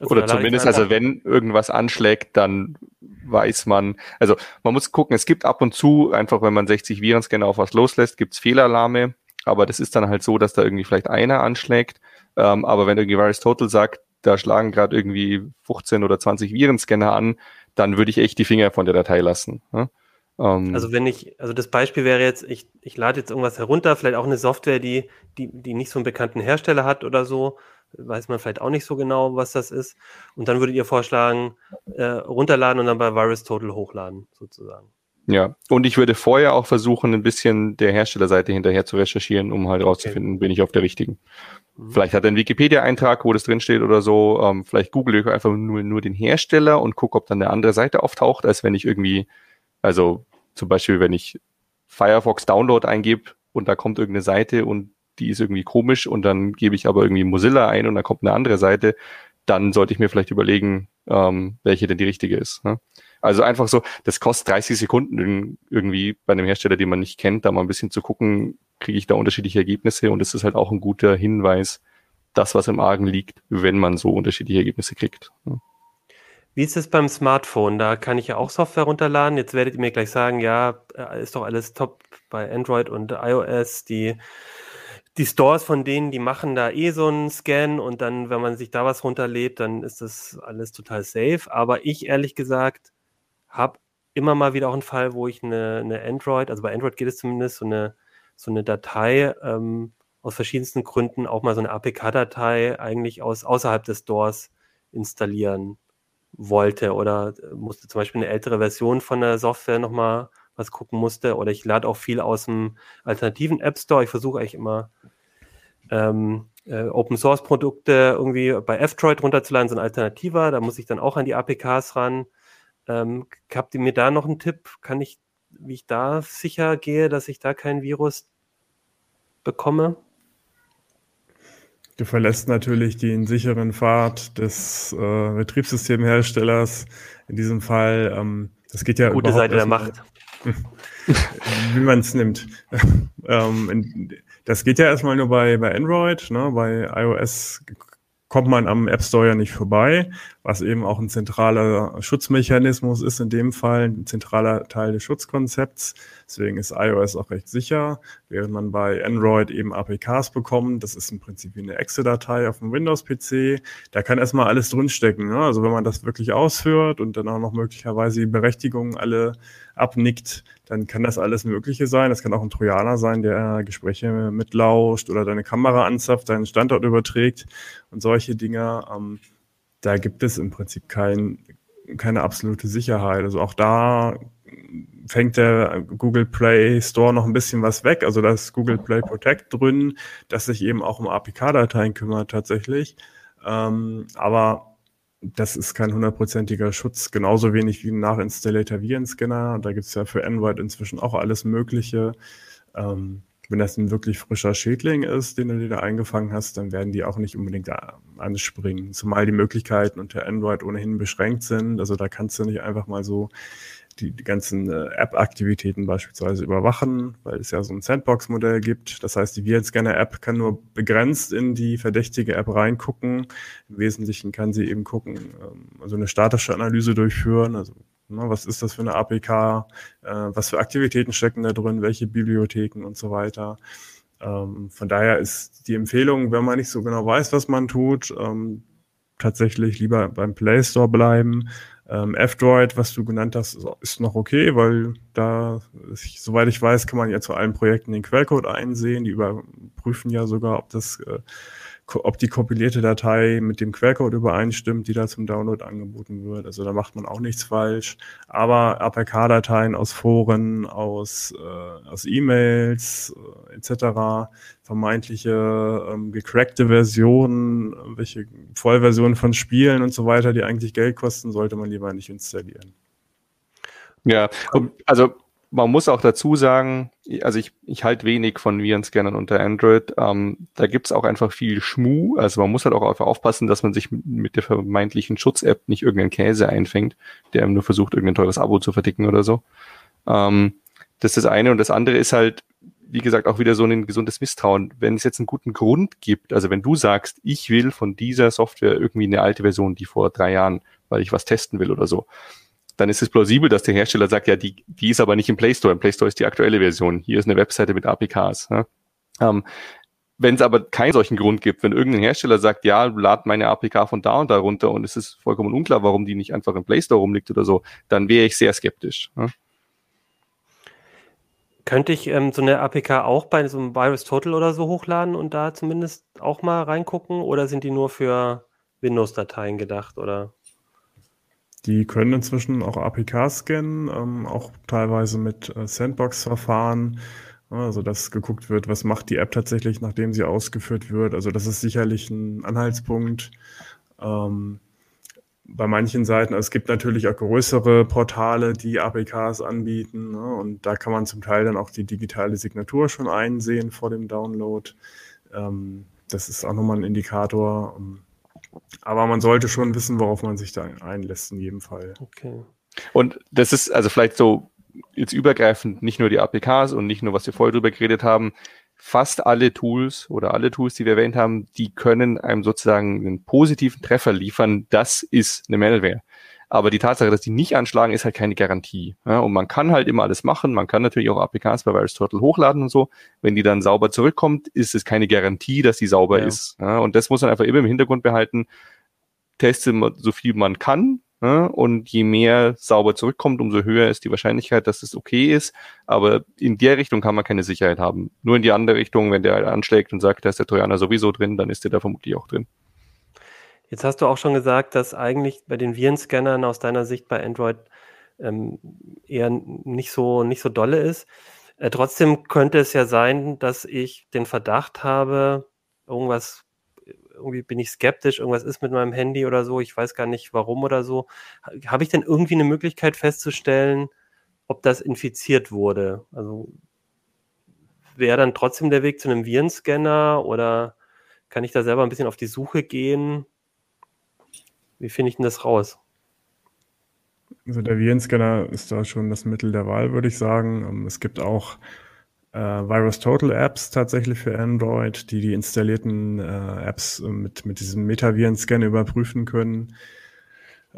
Also Oder zumindest, also wenn irgendwas anschlägt, dann weiß man, also man muss gucken, es gibt ab und zu, einfach wenn man 60 Virenscanner auf was loslässt, gibt's Fehlalarme, aber das ist dann halt so, dass da irgendwie vielleicht einer anschlägt, ähm, aber wenn irgendwie Virus Total sagt, da schlagen gerade irgendwie 15 oder 20 Virenscanner an, dann würde ich echt die Finger von der Datei lassen. Ne? Ähm, also wenn ich, also das Beispiel wäre jetzt, ich, ich lade jetzt irgendwas herunter, vielleicht auch eine Software, die, die, die nicht so einen bekannten Hersteller hat oder so, weiß man vielleicht auch nicht so genau, was das ist. Und dann würdet ihr vorschlagen, äh, runterladen und dann bei VirusTotal hochladen, sozusagen. Ja, und ich würde vorher auch versuchen, ein bisschen der Herstellerseite hinterher zu recherchieren, um halt rauszufinden, okay. bin ich auf der richtigen. Mhm. Vielleicht hat er einen Wikipedia-Eintrag, wo das drinsteht oder so. Ähm, vielleicht google ich einfach nur, nur den Hersteller und gucke, ob dann eine andere Seite auftaucht, als wenn ich irgendwie, also zum Beispiel, wenn ich Firefox Download eingebe und da kommt irgendeine Seite und die ist irgendwie komisch und dann gebe ich aber irgendwie Mozilla ein und da kommt eine andere Seite, dann sollte ich mir vielleicht überlegen, ähm, welche denn die richtige ist. Ne? Also einfach so, das kostet 30 Sekunden irgendwie bei einem Hersteller, den man nicht kennt, da mal ein bisschen zu gucken, kriege ich da unterschiedliche Ergebnisse und es ist halt auch ein guter Hinweis, das, was im Argen liegt, wenn man so unterschiedliche Ergebnisse kriegt. Ne? Wie ist es beim Smartphone? Da kann ich ja auch Software runterladen. Jetzt werdet ihr mir gleich sagen, ja, äh, ist doch alles top bei Android und iOS. Die die Stores von denen, die machen da eh so einen Scan und dann, wenn man sich da was runterlädt, dann ist das alles total safe. Aber ich ehrlich gesagt habe immer mal wieder auch einen Fall, wo ich eine, eine Android, also bei Android geht es zumindest, so eine, so eine Datei ähm, aus verschiedensten Gründen, auch mal so eine APK-Datei eigentlich aus außerhalb des Stores installieren wollte oder musste zum Beispiel eine ältere Version von der Software nochmal was gucken musste. Oder ich lade auch viel aus dem alternativen App Store. Ich versuche eigentlich immer ähm, äh, Open Source Produkte irgendwie bei F-Droid runterzuladen, so ein Alternativer. Da muss ich dann auch an die APKs ran. Ähm, habt ihr mir da noch einen Tipp? Kann ich, wie ich da sicher gehe, dass ich da kein Virus bekomme? Du verlässt natürlich den sicheren Pfad des äh, Betriebssystemherstellers. In diesem Fall, ähm, das geht ja Gute Seite der Macht. <laughs> wie man es nimmt. <laughs> ähm, das geht ja erstmal nur bei, bei Android, ne? bei iOS kommt man am App Store ja nicht vorbei, was eben auch ein zentraler Schutzmechanismus ist in dem Fall, ein zentraler Teil des Schutzkonzepts. Deswegen ist iOS auch recht sicher, während man bei Android eben APKs bekommt. Das ist im Prinzip wie eine Exe-Datei auf dem Windows-PC. Da kann erstmal alles drinstecken. Ne? Also wenn man das wirklich ausführt und dann auch noch möglicherweise die Berechtigungen alle abnickt, dann kann das alles Mögliche sein. Das kann auch ein Trojaner sein, der Gespräche mitlauscht oder deine Kamera anzapft, deinen Standort überträgt und solche Dinge. Ähm, da gibt es im Prinzip kein, keine absolute Sicherheit. Also auch da fängt der Google Play Store noch ein bisschen was weg. Also da ist Google Play Protect drin, das sich eben auch um APK-Dateien kümmert tatsächlich. Ähm, aber das ist kein hundertprozentiger Schutz, genauso wenig wie ein nachinstallierter Virenscanner. Da gibt es ja für Android inzwischen auch alles Mögliche. Ähm, wenn das ein wirklich frischer Schädling ist, den du dir da eingefangen hast, dann werden die auch nicht unbedingt anspringen. Zumal die Möglichkeiten unter Android ohnehin beschränkt sind. Also da kannst du nicht einfach mal so die, die ganzen äh, App-Aktivitäten beispielsweise überwachen, weil es ja so ein Sandbox-Modell gibt. Das heißt, die Virenscanner-App kann nur begrenzt in die verdächtige App reingucken. Im Wesentlichen kann sie eben gucken, ähm, also eine statische Analyse durchführen, also was ist das für eine APK, äh, was für Aktivitäten stecken da drin, welche Bibliotheken und so weiter. Ähm, von daher ist die Empfehlung, wenn man nicht so genau weiß, was man tut, ähm, tatsächlich lieber beim Play Store bleiben ähm, F-Droid, was du genannt hast, ist noch okay, weil da, soweit ich weiß, kann man ja zu allen Projekten den Quellcode einsehen. Die überprüfen ja sogar, ob das äh, ob die kompilierte Datei mit dem Quellcode übereinstimmt, die da zum Download angeboten wird. Also da macht man auch nichts falsch. Aber APK-Dateien aus Foren, aus, äh, aus E-Mails äh, etc., vermeintliche ähm, gecrackte Versionen, welche Vollversionen von Spielen und so weiter, die eigentlich Geld kosten, sollte man lieber nicht installieren. Ja, also man muss auch dazu sagen, also ich, ich halte wenig von Virenscannern unter Android. Ähm, da gibt's auch einfach viel Schmu. Also man muss halt auch einfach aufpassen, dass man sich mit der vermeintlichen Schutz-App nicht irgendeinen Käse einfängt, der nur versucht, irgendein teures Abo zu verdicken oder so. Ähm, das ist das eine. Und das andere ist halt, wie gesagt, auch wieder so ein gesundes Misstrauen. Wenn es jetzt einen guten Grund gibt, also wenn du sagst, ich will von dieser Software irgendwie eine alte Version, die vor drei Jahren, weil ich was testen will oder so, dann ist es plausibel, dass der Hersteller sagt, ja, die, die ist aber nicht im Play Store. Im Play Store ist die aktuelle Version. Hier ist eine Webseite mit APKs. Ja. Ähm, wenn es aber keinen solchen Grund gibt, wenn irgendein Hersteller sagt, ja, lad meine APK von da und da runter und es ist vollkommen unklar, warum die nicht einfach im Play Store rumliegt oder so, dann wäre ich sehr skeptisch. Ja. Könnte ich ähm, so eine APK auch bei so einem Virus Total oder so hochladen und da zumindest auch mal reingucken? Oder sind die nur für Windows-Dateien gedacht? Oder? Die können inzwischen auch APKs scannen, ähm, auch teilweise mit äh, Sandbox-Verfahren. Also, dass geguckt wird, was macht die App tatsächlich, nachdem sie ausgeführt wird. Also, das ist sicherlich ein Anhaltspunkt. Ähm, bei manchen Seiten, also es gibt natürlich auch größere Portale, die APKs anbieten. Ne? Und da kann man zum Teil dann auch die digitale Signatur schon einsehen vor dem Download. Ähm, das ist auch nochmal ein Indikator. Aber man sollte schon wissen, worauf man sich da einlässt in jedem Fall. Okay. Und das ist also vielleicht so jetzt übergreifend nicht nur die APKs und nicht nur, was wir vorher drüber geredet haben, fast alle Tools oder alle Tools, die wir erwähnt haben, die können einem sozusagen einen positiven Treffer liefern. Das ist eine Malware. Aber die Tatsache, dass die nicht anschlagen, ist halt keine Garantie. Ja, und man kann halt immer alles machen. Man kann natürlich auch APKs bei VirusTurtle hochladen und so. Wenn die dann sauber zurückkommt, ist es keine Garantie, dass die sauber ja. ist. Ja, und das muss man einfach immer im Hintergrund behalten. Teste so viel man kann? Und je mehr sauber zurückkommt, umso höher ist die Wahrscheinlichkeit, dass es okay ist. Aber in der Richtung kann man keine Sicherheit haben. Nur in die andere Richtung, wenn der anschlägt und sagt, da ist der Trojaner sowieso drin, dann ist der da vermutlich auch drin. Jetzt hast du auch schon gesagt, dass eigentlich bei den Virenscannern aus deiner Sicht bei Android ähm, eher nicht so, nicht so dolle ist. Äh, trotzdem könnte es ja sein, dass ich den Verdacht habe, irgendwas irgendwie bin ich skeptisch, irgendwas ist mit meinem Handy oder so, ich weiß gar nicht warum oder so. Habe ich denn irgendwie eine Möglichkeit festzustellen, ob das infiziert wurde? Also wäre dann trotzdem der Weg zu einem Virenscanner oder kann ich da selber ein bisschen auf die Suche gehen? Wie finde ich denn das raus? Also der Virenscanner ist da schon das Mittel der Wahl, würde ich sagen. Ähm, es gibt auch äh, Virus Total Apps tatsächlich für Android, die die installierten äh, Apps mit, mit diesem Metaviren-Scan überprüfen können.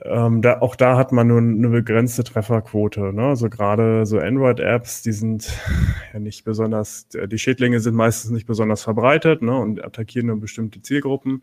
Ähm, da, auch da hat man nur eine begrenzte Trefferquote. Ne? Also gerade so Android-Apps, die sind <laughs> ja nicht besonders, die Schädlinge sind meistens nicht besonders verbreitet ne? und attackieren nur bestimmte Zielgruppen.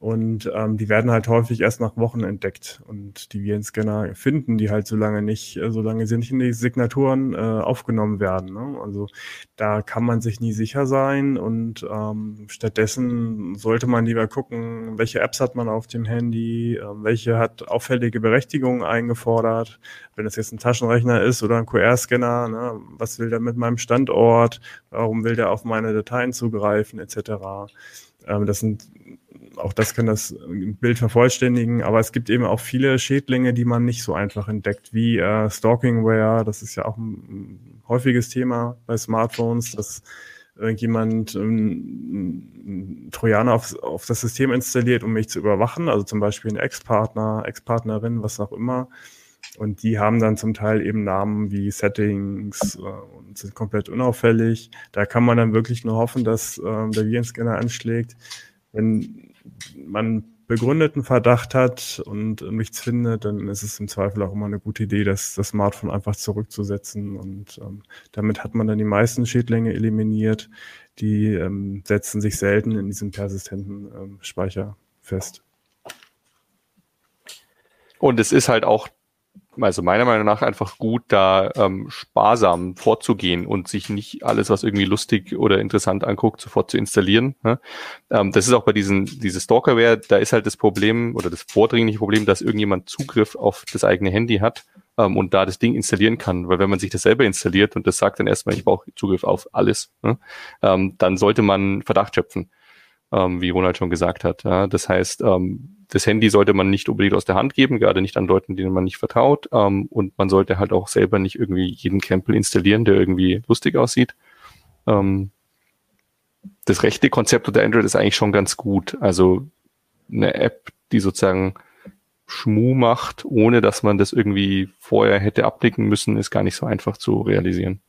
Und ähm, die werden halt häufig erst nach Wochen entdeckt. Und die Virenscanner finden die halt so lange nicht, äh, solange sie nicht in die Signaturen äh, aufgenommen werden. Ne? Also da kann man sich nie sicher sein. Und ähm, stattdessen sollte man lieber gucken, welche Apps hat man auf dem Handy, äh, welche hat auffällige Berechtigungen eingefordert. Wenn es jetzt ein Taschenrechner ist oder ein QR-Scanner, ne? was will der mit meinem Standort? Warum will der auf meine Dateien zugreifen, etc. Ähm, das sind auch das kann das Bild vervollständigen, aber es gibt eben auch viele Schädlinge, die man nicht so einfach entdeckt, wie äh, Stalkingware. Das ist ja auch ein, ein häufiges Thema bei Smartphones, dass irgendjemand ähm, Trojaner auf, auf das System installiert, um mich zu überwachen, also zum Beispiel ein Ex-Partner, Ex-Partnerin, was auch immer. Und die haben dann zum Teil eben Namen wie Settings äh, und sind komplett unauffällig. Da kann man dann wirklich nur hoffen, dass äh, der Virenscanner anschlägt. Wenn man begründeten Verdacht hat und nichts findet, dann ist es im Zweifel auch immer eine gute Idee, das, das Smartphone einfach zurückzusetzen. Und ähm, damit hat man dann die meisten Schädlinge eliminiert. Die ähm, setzen sich selten in diesem persistenten ähm, Speicher fest. Und es ist halt auch also meiner Meinung nach einfach gut, da ähm, sparsam vorzugehen und sich nicht alles, was irgendwie lustig oder interessant anguckt, sofort zu installieren. Ne? Ähm, das ist auch bei diesen diese Stalkerware, da ist halt das Problem oder das vordringliche Problem, dass irgendjemand Zugriff auf das eigene Handy hat ähm, und da das Ding installieren kann. Weil wenn man sich das selber installiert und das sagt dann erstmal, ich brauche Zugriff auf alles, ne? ähm, dann sollte man Verdacht schöpfen, ähm, wie Ronald schon gesagt hat. Ja? Das heißt, ähm, das Handy sollte man nicht unbedingt aus der Hand geben, gerade nicht an Leuten, denen man nicht vertraut. Ähm, und man sollte halt auch selber nicht irgendwie jeden Krempel installieren, der irgendwie lustig aussieht. Ähm, das rechte Konzept unter Android ist eigentlich schon ganz gut. Also eine App, die sozusagen Schmu macht, ohne dass man das irgendwie vorher hätte abdecken müssen, ist gar nicht so einfach zu realisieren.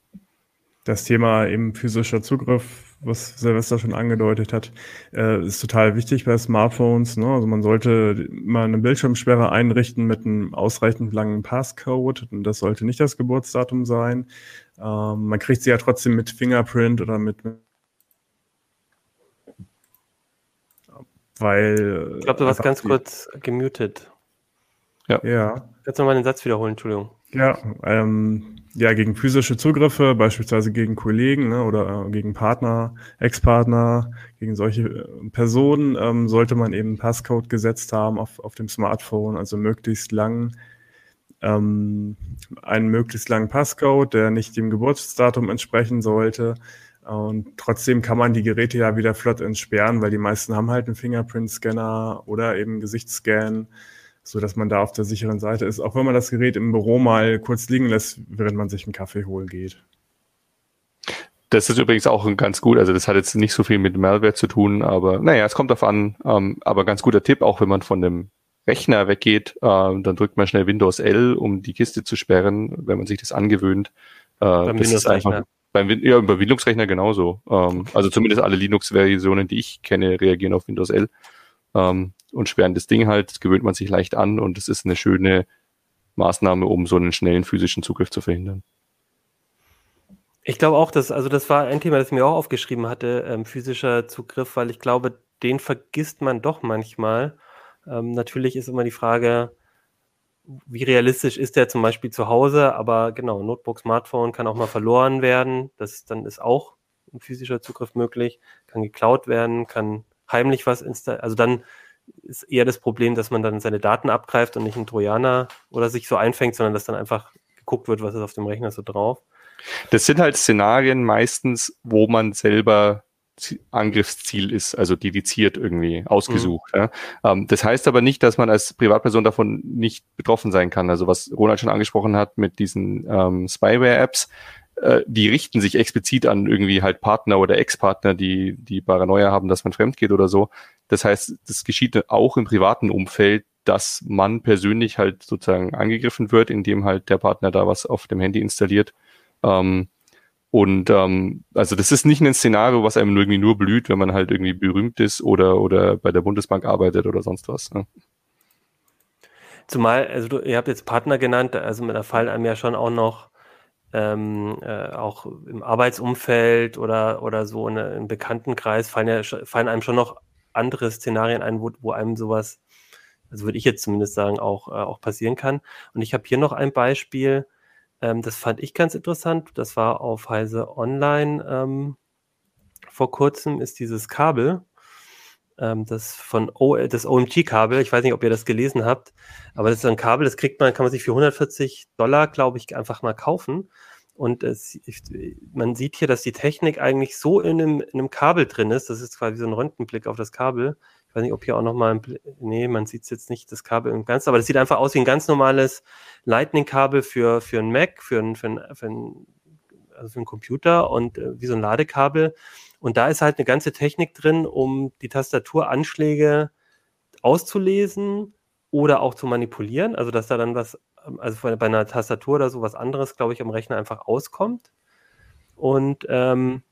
Das Thema eben physischer Zugriff was Silvester schon angedeutet hat, äh, ist total wichtig bei Smartphones. Ne? Also man sollte mal eine Bildschirmsperre einrichten mit einem ausreichend langen Passcode. Und das sollte nicht das Geburtsdatum sein. Ähm, man kriegt sie ja trotzdem mit Fingerprint oder mit weil. Ich glaube, du warst ganz kurz gemutet. Ja. ja. Jetzt nochmal den Satz wiederholen, Entschuldigung. Ja, ähm, ja, gegen physische Zugriffe, beispielsweise gegen Kollegen ne, oder äh, gegen Partner, Ex-Partner, gegen solche äh, Personen ähm, sollte man eben Passcode gesetzt haben auf, auf dem Smartphone, also möglichst lang ähm, einen möglichst langen Passcode, der nicht dem Geburtsdatum entsprechen sollte. Und trotzdem kann man die Geräte ja wieder flott entsperren, weil die meisten haben halt einen Fingerprint-Scanner oder eben Gesichtsscan so dass man da auf der sicheren Seite ist, auch wenn man das Gerät im Büro mal kurz liegen lässt, während man sich einen Kaffee holen geht. Das ist übrigens auch ganz gut, also das hat jetzt nicht so viel mit Malware zu tun, aber naja, es kommt darauf an, ähm, aber ganz guter Tipp, auch wenn man von dem Rechner weggeht, äh, dann drückt man schnell Windows L, um die Kiste zu sperren, wenn man sich das angewöhnt. Äh, beim das ist einfach beim ja, über Windows-Rechner genauso. Ähm. <laughs> Also zumindest alle Linux-Versionen, die ich kenne, reagieren auf Windows L. Ähm, und sperren das Ding halt, das gewöhnt man sich leicht an und es ist eine schöne Maßnahme, um so einen schnellen physischen Zugriff zu verhindern. Ich glaube auch, dass, also das war ein Thema, das ich mir auch aufgeschrieben hatte, ähm, physischer Zugriff, weil ich glaube, den vergisst man doch manchmal. Ähm, natürlich ist immer die Frage, wie realistisch ist der zum Beispiel zu Hause, aber genau, Notebook, Smartphone kann auch mal verloren werden. Das, dann ist auch ein physischer Zugriff möglich, kann geklaut werden, kann heimlich was installieren. Also dann ist eher das Problem, dass man dann seine Daten abgreift und nicht einen Trojaner oder sich so einfängt, sondern dass dann einfach geguckt wird, was ist auf dem Rechner so drauf. Das sind halt Szenarien meistens, wo man selber Angriffsziel ist, also dediziert irgendwie ausgesucht. Mhm. Ja. Ähm, das heißt aber nicht, dass man als Privatperson davon nicht betroffen sein kann. Also was Ronald schon angesprochen hat mit diesen ähm, Spyware-Apps, äh, die richten sich explizit an irgendwie halt Partner oder Ex-Partner, die, die Paranoia haben, dass man fremd geht oder so. Das heißt, das geschieht auch im privaten Umfeld, dass man persönlich halt sozusagen angegriffen wird, indem halt der Partner da was auf dem Handy installiert. Ähm, und ähm, also das ist nicht ein Szenario, was einem irgendwie nur blüht, wenn man halt irgendwie berühmt ist oder oder bei der Bundesbank arbeitet oder sonst was. Ne? Zumal, also du, ihr habt jetzt Partner genannt, also da fallen einem ja schon auch noch ähm, äh, auch im Arbeitsumfeld oder, oder so in, im Bekanntenkreis fallen, ja, fallen einem schon noch andere Szenarien ein, wo, wo einem sowas, also würde ich jetzt zumindest sagen, auch, äh, auch passieren kann. Und ich habe hier noch ein Beispiel, ähm, das fand ich ganz interessant. Das war auf Heise Online ähm, vor kurzem, ist dieses Kabel, das von o das OMG-Kabel. Ich weiß nicht, ob ihr das gelesen habt, aber das ist ein Kabel, das kriegt man, kann man sich für 140 Dollar, glaube ich, einfach mal kaufen. Und es, man sieht hier, dass die Technik eigentlich so in einem, in einem Kabel drin ist. Das ist quasi so ein Röntgenblick auf das Kabel. Ich weiß nicht, ob hier auch nochmal ein, nee, man sieht jetzt nicht das Kabel im Ganzen, aber das sieht einfach aus wie ein ganz normales Lightning-Kabel für, für einen Mac, für einen, für einen, für einen, also für einen Computer und äh, wie so ein Ladekabel. Und da ist halt eine ganze Technik drin, um die Tastaturanschläge auszulesen oder auch zu manipulieren. Also, dass da dann was, also bei einer Tastatur oder so was anderes, glaube ich, am Rechner einfach auskommt. Und, ähm,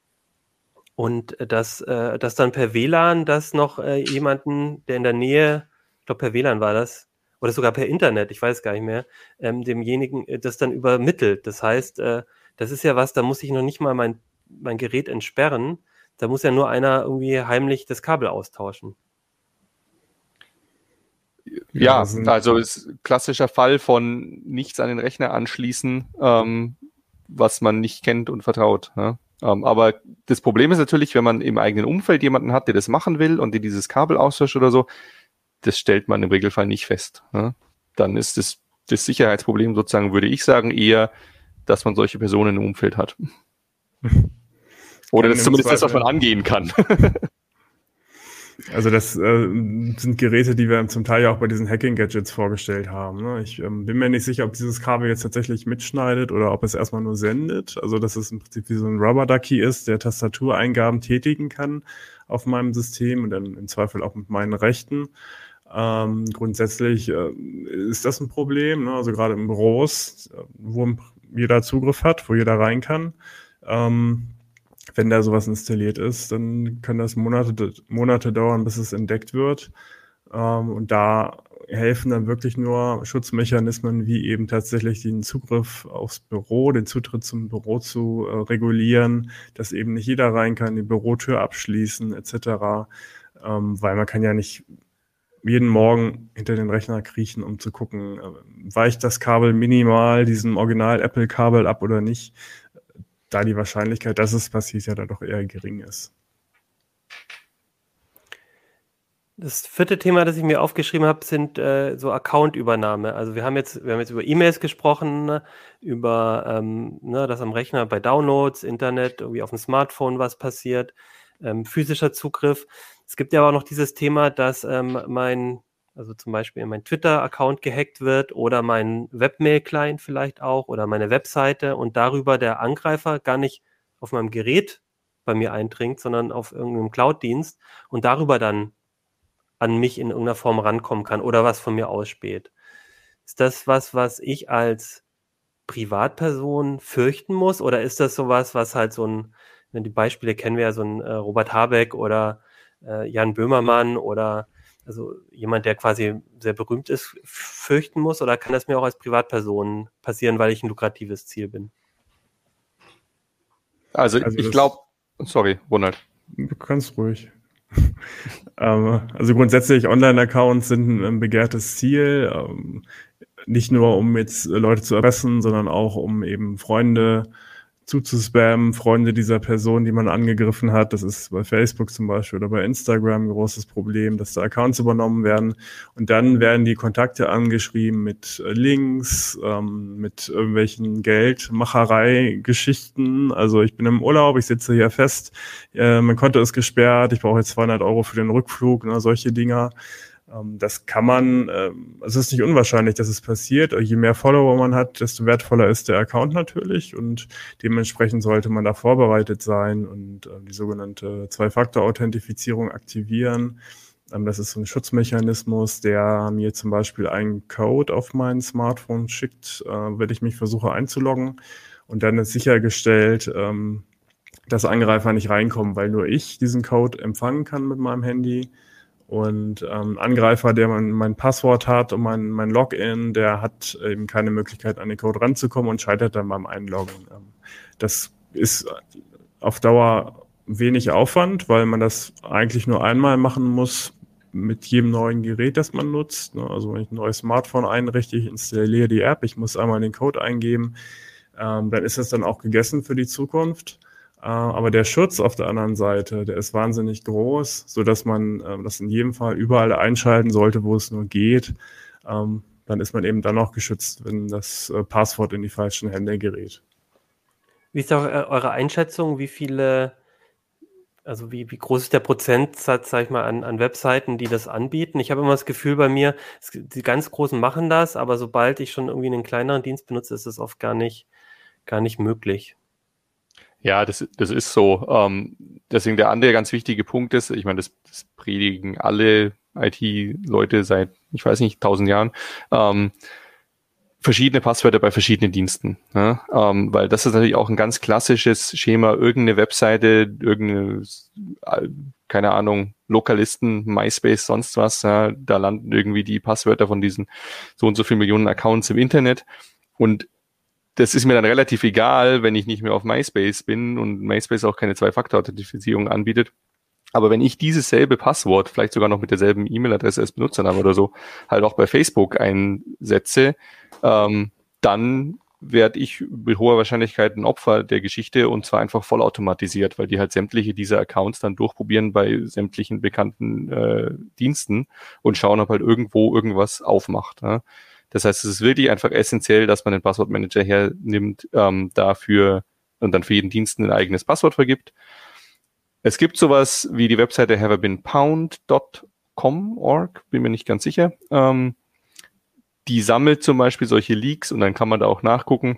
und dass, äh, dass dann per WLAN das noch äh, jemanden, der in der Nähe, ich glaube per WLAN war das, oder sogar per Internet, ich weiß gar nicht mehr, ähm, demjenigen äh, das dann übermittelt. Das heißt, äh, das ist ja was, da muss ich noch nicht mal mein, mein Gerät entsperren, da muss ja nur einer irgendwie heimlich das Kabel austauschen. Ja, also ist klassischer Fall von nichts an den Rechner anschließen, ähm, was man nicht kennt und vertraut. Ja? Ähm, aber das Problem ist natürlich, wenn man im eigenen Umfeld jemanden hat, der das machen will und der dieses Kabel austauscht oder so, das stellt man im Regelfall nicht fest. Ja? Dann ist das, das Sicherheitsproblem sozusagen, würde ich sagen, eher, dass man solche Personen im Umfeld hat. <laughs> Oder das ist zumindest das, was man angehen kann. <laughs> Also das äh, sind Geräte, die wir zum Teil ja auch bei diesen Hacking-Gadgets vorgestellt haben. Ne? Ich ähm, bin mir nicht sicher, ob dieses Kabel jetzt tatsächlich mitschneidet oder ob es erstmal nur sendet. Also dass es im Prinzip wie so ein Rubber-Ducky ist, der Tastatureingaben tätigen kann auf meinem System und dann im Zweifel auch mit meinen Rechten. Ähm, grundsätzlich äh, ist das ein Problem, ne? also gerade im Büros, wo jeder Zugriff hat, wo jeder rein kann. Ähm, wenn da sowas installiert ist, dann kann das Monate, Monate dauern, bis es entdeckt wird. Ähm, und da helfen dann wirklich nur Schutzmechanismen, wie eben tatsächlich den Zugriff aufs Büro, den Zutritt zum Büro zu äh, regulieren, dass eben nicht jeder rein kann, die Bürotür abschließen etc. Ähm, weil man kann ja nicht jeden Morgen hinter den Rechner kriechen, um zu gucken, äh, weicht das Kabel minimal diesem Original Apple-Kabel ab oder nicht, da die Wahrscheinlichkeit, dass es passiert, ja dann doch eher gering ist. Das vierte Thema, das ich mir aufgeschrieben habe, sind äh, so Account-Übernahme. Also wir haben jetzt, wir haben jetzt über E-Mails gesprochen, ne, über ähm, ne, dass am Rechner bei Downloads, Internet, irgendwie auf dem Smartphone was passiert, ähm, physischer Zugriff. Es gibt ja aber auch noch dieses Thema, dass ähm, mein, also zum Beispiel mein Twitter-Account gehackt wird oder mein Webmail-Client vielleicht auch oder meine Webseite und darüber der Angreifer gar nicht auf meinem Gerät bei mir eindringt, sondern auf irgendeinem Cloud-Dienst und darüber dann an mich in irgendeiner Form rankommen kann oder was von mir ausspäht. Ist das was, was ich als Privatperson fürchten muss? Oder ist das sowas, was halt so ein, wenn die Beispiele kennen wir ja, so ein äh, Robert Habeck oder äh, Jan Böhmermann oder also jemand, der quasi sehr berühmt ist, fürchten muss? Oder kann das mir auch als Privatperson passieren, weil ich ein lukratives Ziel bin? Also, also ich glaube, sorry, Ronald. Du kannst ruhig. <laughs> Ähm, also grundsätzlich Online-Accounts sind ein begehrtes Ziel. Ähm, nicht nur, um jetzt Leute zu erpressen, sondern auch, um eben Freunde zuzuspammen, Freunde dieser Person, die man angegriffen hat. Das ist bei Facebook zum Beispiel oder bei Instagram ein großes Problem, dass da Accounts übernommen werden. Und dann werden die Kontakte angeschrieben mit Links, ähm, mit irgendwelchen Geldmacherei-Geschichten. Also ich bin im Urlaub, ich sitze hier fest, äh, mein Konto ist gesperrt, ich brauche jetzt 200 Euro für den Rückflug, ne, solche Dinger. Ähm, das kann man, ähm, es ist nicht unwahrscheinlich, dass es passiert. Je mehr Follower man hat, desto wertvoller ist der Account natürlich und dementsprechend sollte man da vorbereitet sein und äh, die sogenannte Zwei-Faktor-Authentifizierung aktivieren. Ähm, das ist so ein Schutzmechanismus, der mir zum Beispiel einen Code auf mein Smartphone schickt, äh, wenn ich mich versuche einzuloggen. Und dann ist sichergestellt, dass Angreifer nicht reinkommen, weil nur ich diesen Code empfangen kann mit meinem Handy und ähm, Angreifer, der mein, mein Passwort hat und mein, mein Login, der hat eben keine Möglichkeit, an den Code ranzukommen und scheitert dann beim Einloggen. Ähm, das ist auf Dauer wenig Aufwand, weil man das eigentlich nur einmal machen muss mit jedem neuen Gerät, das man nutzt. Ne? Also wenn ich ein neues Smartphone einrichte, ich installiere die App, ich muss einmal den Code eingeben, ähm, dann ist das dann auch gegessen für die Zukunft. Äh, aber der Schutz auf der anderen Seite, der ist wahnsinnig groß, so dass man äh, das in jedem Fall überall einschalten sollte, wo es nur geht. Ähm, dann ist man eben dann auch geschützt, wenn das äh, Passwort in die falschen Hände gerät. Wie ist auch eure Einschätzung? Wie viele, also wie, wie groß ist der Prozentsatz, sag ich mal, an, an Webseiten, die das anbieten? Ich habe immer das Gefühl bei mir, die ganz Großen machen das, aber sobald ich schon irgendwie einen kleineren Dienst benutze, ist es oft gar nicht, gar nicht möglich. Ja, das, das ist so. Ähm, deswegen der andere ganz wichtige Punkt ist, ich meine, das, das predigen alle IT-Leute seit, ich weiß nicht, tausend Jahren, ähm, verschiedene Passwörter bei verschiedenen Diensten. Ne? Ähm, weil das ist natürlich auch ein ganz klassisches Schema, irgendeine Webseite, irgendeine, keine Ahnung, Lokalisten, MySpace, sonst was, ja, da landen irgendwie die Passwörter von diesen so und so viel Millionen Accounts im Internet. Und das ist mir dann relativ egal, wenn ich nicht mehr auf MySpace bin und MySpace auch keine Zwei-Faktor-Authentifizierung anbietet. Aber wenn ich dieses selbe Passwort, vielleicht sogar noch mit derselben E-Mail-Adresse als Benutzername oder so, halt auch bei Facebook einsetze, ähm, dann werde ich mit hoher Wahrscheinlichkeit ein Opfer der Geschichte und zwar einfach vollautomatisiert, weil die halt sämtliche dieser Accounts dann durchprobieren bei sämtlichen bekannten äh, Diensten und schauen, ob halt irgendwo irgendwas aufmacht. Ja. Das heißt, es ist wirklich einfach essentiell, dass man den Passwortmanager hernimmt, ähm, dafür und dann für jeden Dienst ein eigenes Passwort vergibt. Es gibt sowas wie die Webseite haveabeenpound.com, org, bin mir nicht ganz sicher. Ähm, die sammelt zum Beispiel solche Leaks und dann kann man da auch nachgucken,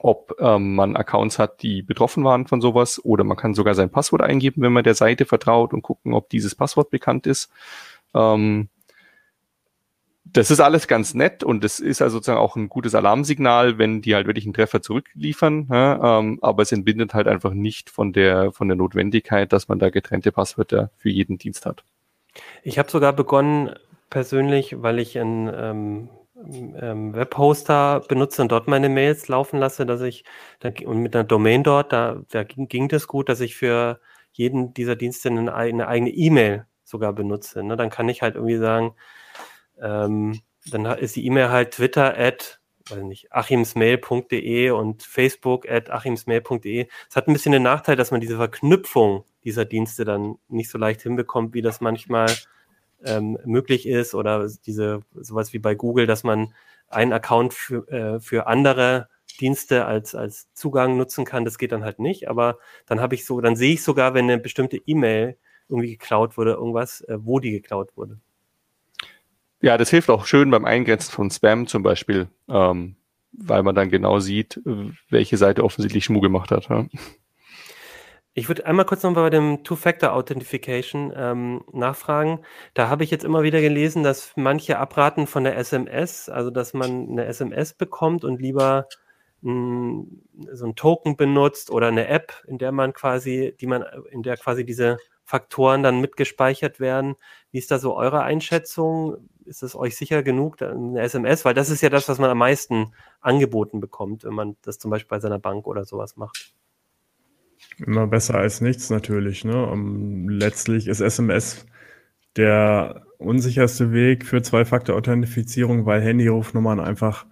ob ähm, man Accounts hat, die betroffen waren von sowas oder man kann sogar sein Passwort eingeben, wenn man der Seite vertraut und gucken, ob dieses Passwort bekannt ist. Ähm, das ist alles ganz nett und das ist also sozusagen auch ein gutes Alarmsignal, wenn die halt wirklich einen Treffer zurückliefern, ja, ähm, aber es entbindet halt einfach nicht von der, von der Notwendigkeit, dass man da getrennte Passwörter für jeden Dienst hat. Ich habe sogar begonnen, persönlich, weil ich einen ähm, ähm, Webhoster benutze und dort meine Mails laufen lasse, dass ich, da, und mit einer Domain dort, da, da ging, ging das gut, dass ich für jeden dieser Dienste eine, eine eigene E-Mail sogar benutze. Ne? Dann kann ich halt irgendwie sagen, ähm, dann ist die E-Mail halt twitter at weiß nicht, achimsmail.de und facebook at achimsmail.de. Es hat ein bisschen den Nachteil, dass man diese Verknüpfung dieser Dienste dann nicht so leicht hinbekommt, wie das manchmal ähm, möglich ist oder diese sowas wie bei Google, dass man einen Account für, äh, für andere Dienste als, als Zugang nutzen kann. Das geht dann halt nicht, aber dann habe ich so, dann sehe ich sogar, wenn eine bestimmte E-Mail irgendwie geklaut wurde, irgendwas, äh, wo die geklaut wurde. Ja, das hilft auch schön beim Eingrenzen von Spam zum Beispiel, ähm, weil man dann genau sieht, welche Seite offensichtlich Schmuh gemacht hat. Ja. Ich würde einmal kurz noch bei dem Two-Factor-Authentification ähm, nachfragen. Da habe ich jetzt immer wieder gelesen, dass manche abraten von der SMS, also dass man eine SMS bekommt und lieber mh, so ein Token benutzt oder eine App, in der man quasi, die man, in der quasi diese Faktoren dann mitgespeichert werden. Wie ist da so eure Einschätzung? Ist es euch sicher genug, eine SMS? Weil das ist ja das, was man am meisten angeboten bekommt, wenn man das zum Beispiel bei seiner Bank oder sowas macht. Immer besser als nichts natürlich. Ne? Um, letztlich ist SMS der unsicherste Weg für Zwei-Faktor-Authentifizierung, weil Handyrufnummern einfach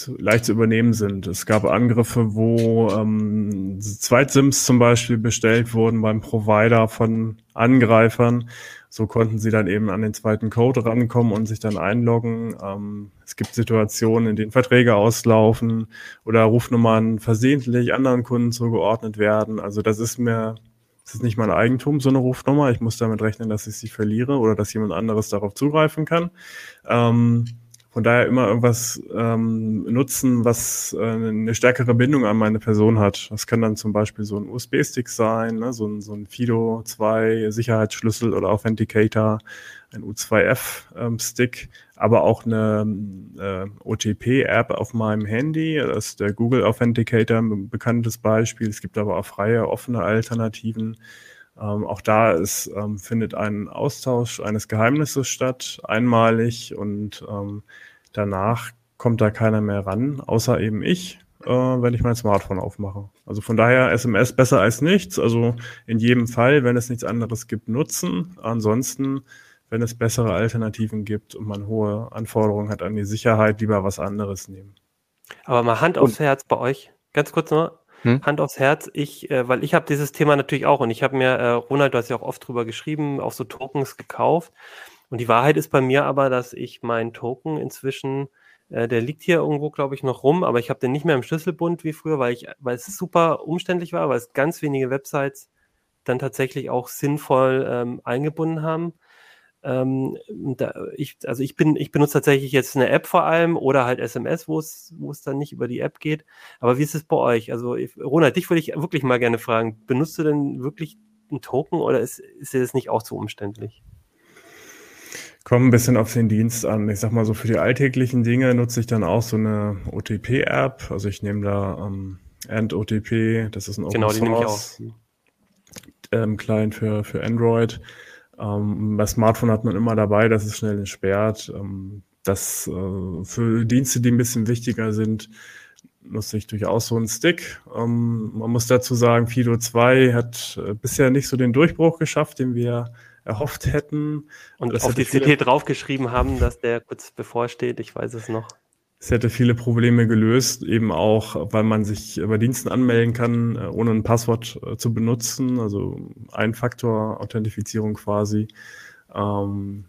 zu, leicht zu übernehmen sind. Es gab Angriffe, wo ähm, Zweitsims zum Beispiel bestellt wurden beim Provider von Angreifern. So konnten sie dann eben an den zweiten Code rankommen und sich dann einloggen. Ähm, es gibt Situationen, in denen Verträge auslaufen oder Rufnummern versehentlich anderen Kunden zugeordnet werden. Also das ist mir, das ist nicht mein Eigentum, so eine Rufnummer. Ich muss damit rechnen, dass ich sie verliere oder dass jemand anderes darauf zugreifen kann. Ähm, von daher immer irgendwas ähm, nutzen, was äh, eine stärkere Bindung an meine Person hat. Das kann dann zum Beispiel so ein USB-Stick sein, ne? so, ein, so ein Fido 2 Sicherheitsschlüssel oder Authenticator, ein U2F-Stick, ähm, aber auch eine äh, OTP-App auf meinem Handy. Das ist der Google Authenticator, ein bekanntes Beispiel. Es gibt aber auch freie, offene Alternativen. Ähm, auch da ist, ähm, findet ein Austausch eines Geheimnisses statt, einmalig und ähm, danach kommt da keiner mehr ran, außer eben ich, äh, wenn ich mein Smartphone aufmache. Also von daher SMS besser als nichts. Also in jedem Fall, wenn es nichts anderes gibt, nutzen. Ansonsten, wenn es bessere Alternativen gibt und man hohe Anforderungen hat an die Sicherheit, lieber was anderes nehmen. Aber mal Hand aufs Herz bei euch. Ganz kurz nur, hm? Hand aufs Herz, ich, äh, weil ich habe dieses Thema natürlich auch und ich habe mir, äh, Ronald, du hast ja auch oft drüber geschrieben, auch so Tokens gekauft. Und die Wahrheit ist bei mir aber, dass ich meinen Token inzwischen, äh, der liegt hier irgendwo, glaube ich, noch rum, aber ich habe den nicht mehr im Schlüsselbund wie früher, weil ich, weil es super umständlich war, weil es ganz wenige Websites dann tatsächlich auch sinnvoll ähm, eingebunden haben. Ähm, da, ich, also ich bin, ich benutze tatsächlich jetzt eine App vor allem oder halt SMS, wo es, wo es dann nicht über die App geht. Aber wie ist es bei euch? Also, ich, Ronald, dich würde ich wirklich mal gerne fragen. Benutzt du denn wirklich einen Token oder ist, ist dir das nicht auch zu umständlich? Kommt ein bisschen auf den Dienst an. Ich sag mal so, für die alltäglichen Dinge nutze ich dann auch so eine OTP-App. Also ich nehme da ähm, End-OTP, das ist ein Open genau, die nehme ich auch. Ähm, Client für, für Android. Ähm, bei Smartphone hat man immer dabei, dass es schnell entsperrt. Ähm, das äh, für Dienste, die ein bisschen wichtiger sind, nutze ich durchaus so einen Stick. Ähm, man muss dazu sagen, Fido 2 hat äh, bisher nicht so den Durchbruch geschafft, den wir erhofft hätten. Und das auf die CT draufgeschrieben haben, dass der kurz bevorsteht, ich weiß es noch. Es hätte viele Probleme gelöst, eben auch, weil man sich bei Diensten anmelden kann, äh, ohne ein Passwort äh, zu benutzen, also Ein-Faktor-Authentifizierung quasi. Ähm,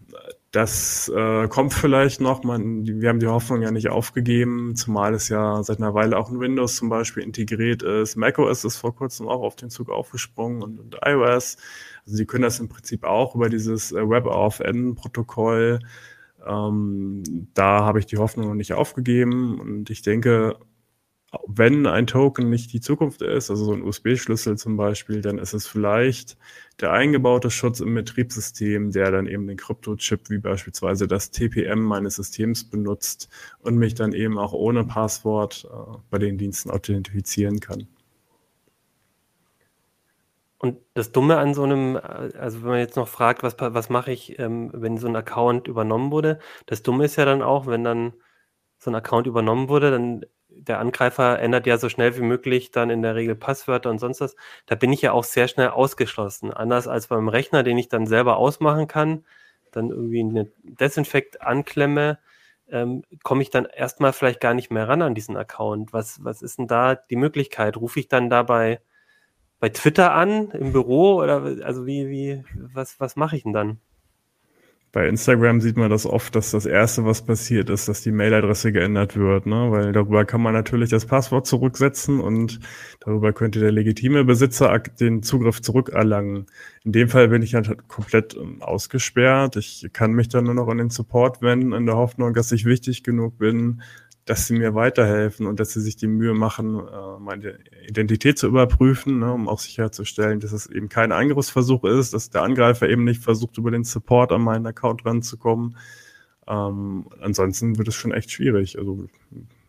das äh, kommt vielleicht noch. Wir haben die Hoffnung ja nicht aufgegeben, zumal es ja seit einer Weile auch in Windows zum Beispiel integriert ist. macOS ist vor kurzem auch auf den Zug aufgesprungen und, iOS. Also sie können das im Prinzip auch über dieses äh, Web-auf-N-Protokoll ähm, da habe ich die Hoffnung noch nicht aufgegeben und ich denke, wenn ein Token nicht die Zukunft ist, also so ein USB-Schlüssel zum Beispiel, dann ist es vielleicht der eingebaute Schutz im Betriebssystem, der dann eben den Kryptochip wie beispielsweise das TPM meines Systems benutzt und mich dann eben auch ohne Passwort äh, bei den Diensten authentifizieren kann. Und das Dumme an so einem, also wenn man jetzt noch fragt, was, was mache ich, ähm, wenn so ein Account übernommen wurde, das Dumme ist ja dann auch, wenn dann so ein Account übernommen wurde, dann der Angreifer ändert ja so schnell wie möglich dann in der Regel Passwörter und sonst was. Da bin ich ja auch sehr schnell ausgeschlossen. Anders als beim Rechner, den ich dann selber ausmachen kann, dann irgendwie eine Desinfekt anklemme, ähm, komme ich dann erstmal vielleicht gar nicht mehr ran an diesen Account. Was, was ist denn da die Möglichkeit? Rufe ich dann dabei bei Twitter an im Büro oder also wie, wie, was, was mache ich denn dann? Bei Instagram sieht man das oft, dass das erste, was passiert, ist, dass die Mailadresse geändert wird, ne? Weil darüber kann man natürlich das Passwort zurücksetzen und darüber könnte der legitime Besitzer den Zugriff zurückerlangen. In dem Fall bin ich dann komplett ähm, ausgesperrt. Ich kann mich dann nur noch an den Support wenden, in der Hoffnung, dass ich wichtig genug bin, dass sie mir weiterhelfen und dass sie sich die Mühe machen, äh, meine Identität zu überprüfen, ne, um auch sicherzustellen, dass es eben kein Angriffsversuch ist, dass der Angreifer eben nicht versucht, über den Support an meinen Account ranzukommen. Ähm, ansonsten wird es schon echt schwierig. Also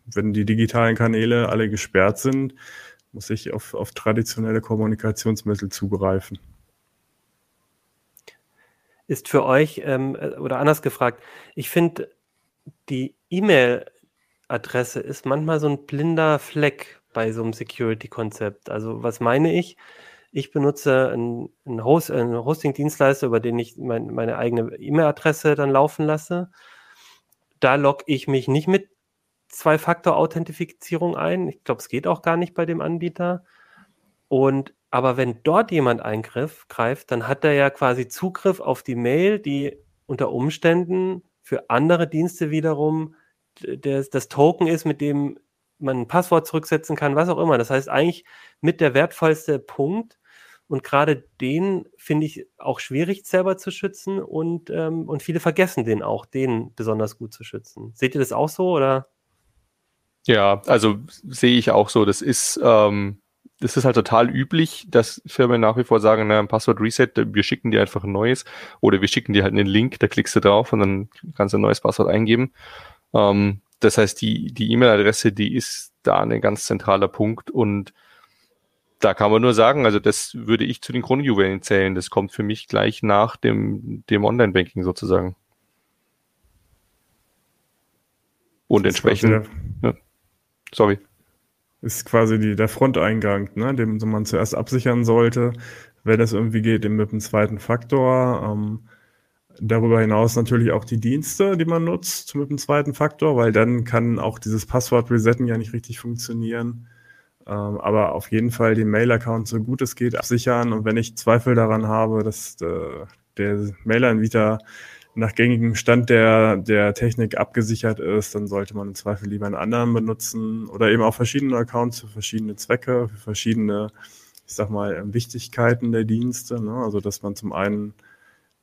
wenn die digitalen Kanäle alle gesperrt sind, muss ich auf, auf traditionelle Kommunikationsmittel zugreifen. Ist für euch, ähm, oder anders gefragt, ich finde die E-Mail Adresse ist manchmal so ein blinder Fleck bei so einem Security-Konzept. Also was meine ich? Ich benutze einen, Host, einen Hosting-Dienstleister, über den ich mein, meine eigene E-Mail-Adresse dann laufen lasse. Da logge ich mich nicht mit Zwei-Faktor-Authentifizierung ein. Ich glaube, es geht auch gar nicht bei dem Anbieter. Und aber wenn dort jemand eingriff, greift, dann hat er ja quasi Zugriff auf die Mail, die unter Umständen für andere Dienste wiederum der, das Token ist, mit dem man ein Passwort zurücksetzen kann, was auch immer. Das heißt eigentlich mit der wertvollste Punkt. Und gerade den finde ich auch schwierig selber zu schützen und, ähm, und viele vergessen den auch, den besonders gut zu schützen. Seht ihr das auch so oder? Ja, also sehe ich auch so. Das ist, ähm, das ist halt total üblich, dass Firmen nach wie vor sagen, na, ein Passwort Reset, wir schicken dir einfach ein neues oder wir schicken dir halt einen Link, da klickst du drauf und dann kannst du ein neues Passwort eingeben. Ähm, das heißt, die die E-Mail-Adresse, die ist da ein ganz zentraler Punkt und da kann man nur sagen, also das würde ich zu den Kronjuwelen zählen. Das kommt für mich gleich nach dem, dem Online-Banking sozusagen. Und entsprechend. Ja, sorry. Ist quasi die, der Fronteingang, ne, den man zuerst absichern sollte. Wenn es irgendwie geht, eben mit dem zweiten Faktor. Ähm, Darüber hinaus natürlich auch die Dienste, die man nutzt mit dem zweiten Faktor, weil dann kann auch dieses Passwort-Resetten ja nicht richtig funktionieren. Ähm, aber auf jeden Fall den Mail-Account so gut es geht absichern. Und wenn ich Zweifel daran habe, dass äh, der Mail-Anbieter nach gängigem Stand der, der Technik abgesichert ist, dann sollte man im Zweifel lieber einen anderen benutzen oder eben auch verschiedene Accounts für verschiedene Zwecke, für verschiedene, ich sag mal, Wichtigkeiten der Dienste. Ne? Also dass man zum einen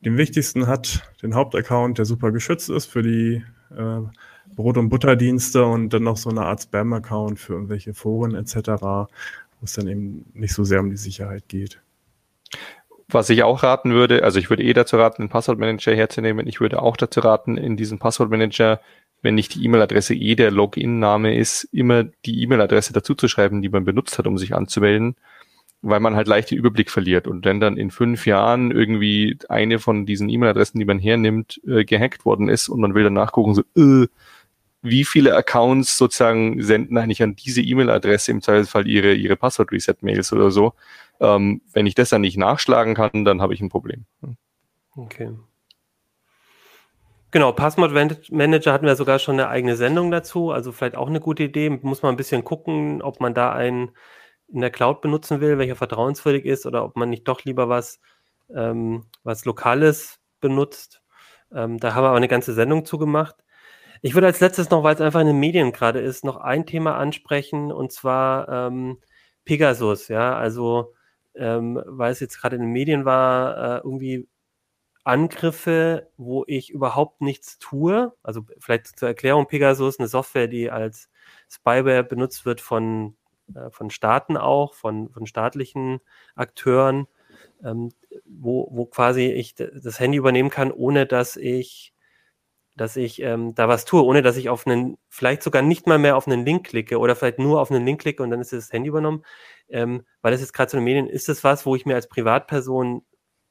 den wichtigsten hat, den Hauptaccount, der super geschützt ist für die äh, Brot- und Butterdienste und dann noch so eine Art Spam-Account für irgendwelche Foren etc., wo es dann eben nicht so sehr um die Sicherheit geht. Was ich auch raten würde, also ich würde eh dazu raten, einen Passwortmanager herzunehmen. Ich würde auch dazu raten, in diesem Passwortmanager, wenn nicht die E-Mail-Adresse eh der Login-Name ist, immer die E-Mail-Adresse dazu zu schreiben, die man benutzt hat, um sich anzumelden weil man halt leicht den Überblick verliert. Und wenn dann in fünf Jahren irgendwie eine von diesen E-Mail-Adressen, die man hernimmt, äh, gehackt worden ist und man will dann nachgucken, so, äh, wie viele Accounts sozusagen senden eigentlich an diese E-Mail-Adresse im Zweifelsfall ihre, ihre Passwort-Reset-Mails oder so. Ähm, wenn ich das dann nicht nachschlagen kann, dann habe ich ein Problem. Okay. Genau, Passwort Manager hatten wir sogar schon eine eigene Sendung dazu, also vielleicht auch eine gute Idee. Muss man ein bisschen gucken, ob man da ein in der Cloud benutzen will, welcher vertrauenswürdig ist oder ob man nicht doch lieber was, ähm, was Lokales benutzt. Ähm, da haben wir aber eine ganze Sendung zugemacht. Ich würde als letztes noch, weil es einfach in den Medien gerade ist, noch ein Thema ansprechen und zwar ähm, Pegasus. Ja, also ähm, weil es jetzt gerade in den Medien war, äh, irgendwie Angriffe, wo ich überhaupt nichts tue. Also vielleicht zur Erklärung, Pegasus, eine Software, die als Spyware benutzt wird von äh, von Staaten auch, von, von staatlichen Akteuren, ähm, wo, wo quasi ich das Handy übernehmen kann, ohne dass ich, dass ich ähm, da was tue, ohne dass ich auf einen, vielleicht sogar nicht mal mehr auf einen Link klicke oder vielleicht nur auf einen Link klicke und dann ist das Handy übernommen. Ähm, weil das jetzt gerade zu den Medien, ist das was, wo ich mir als Privatperson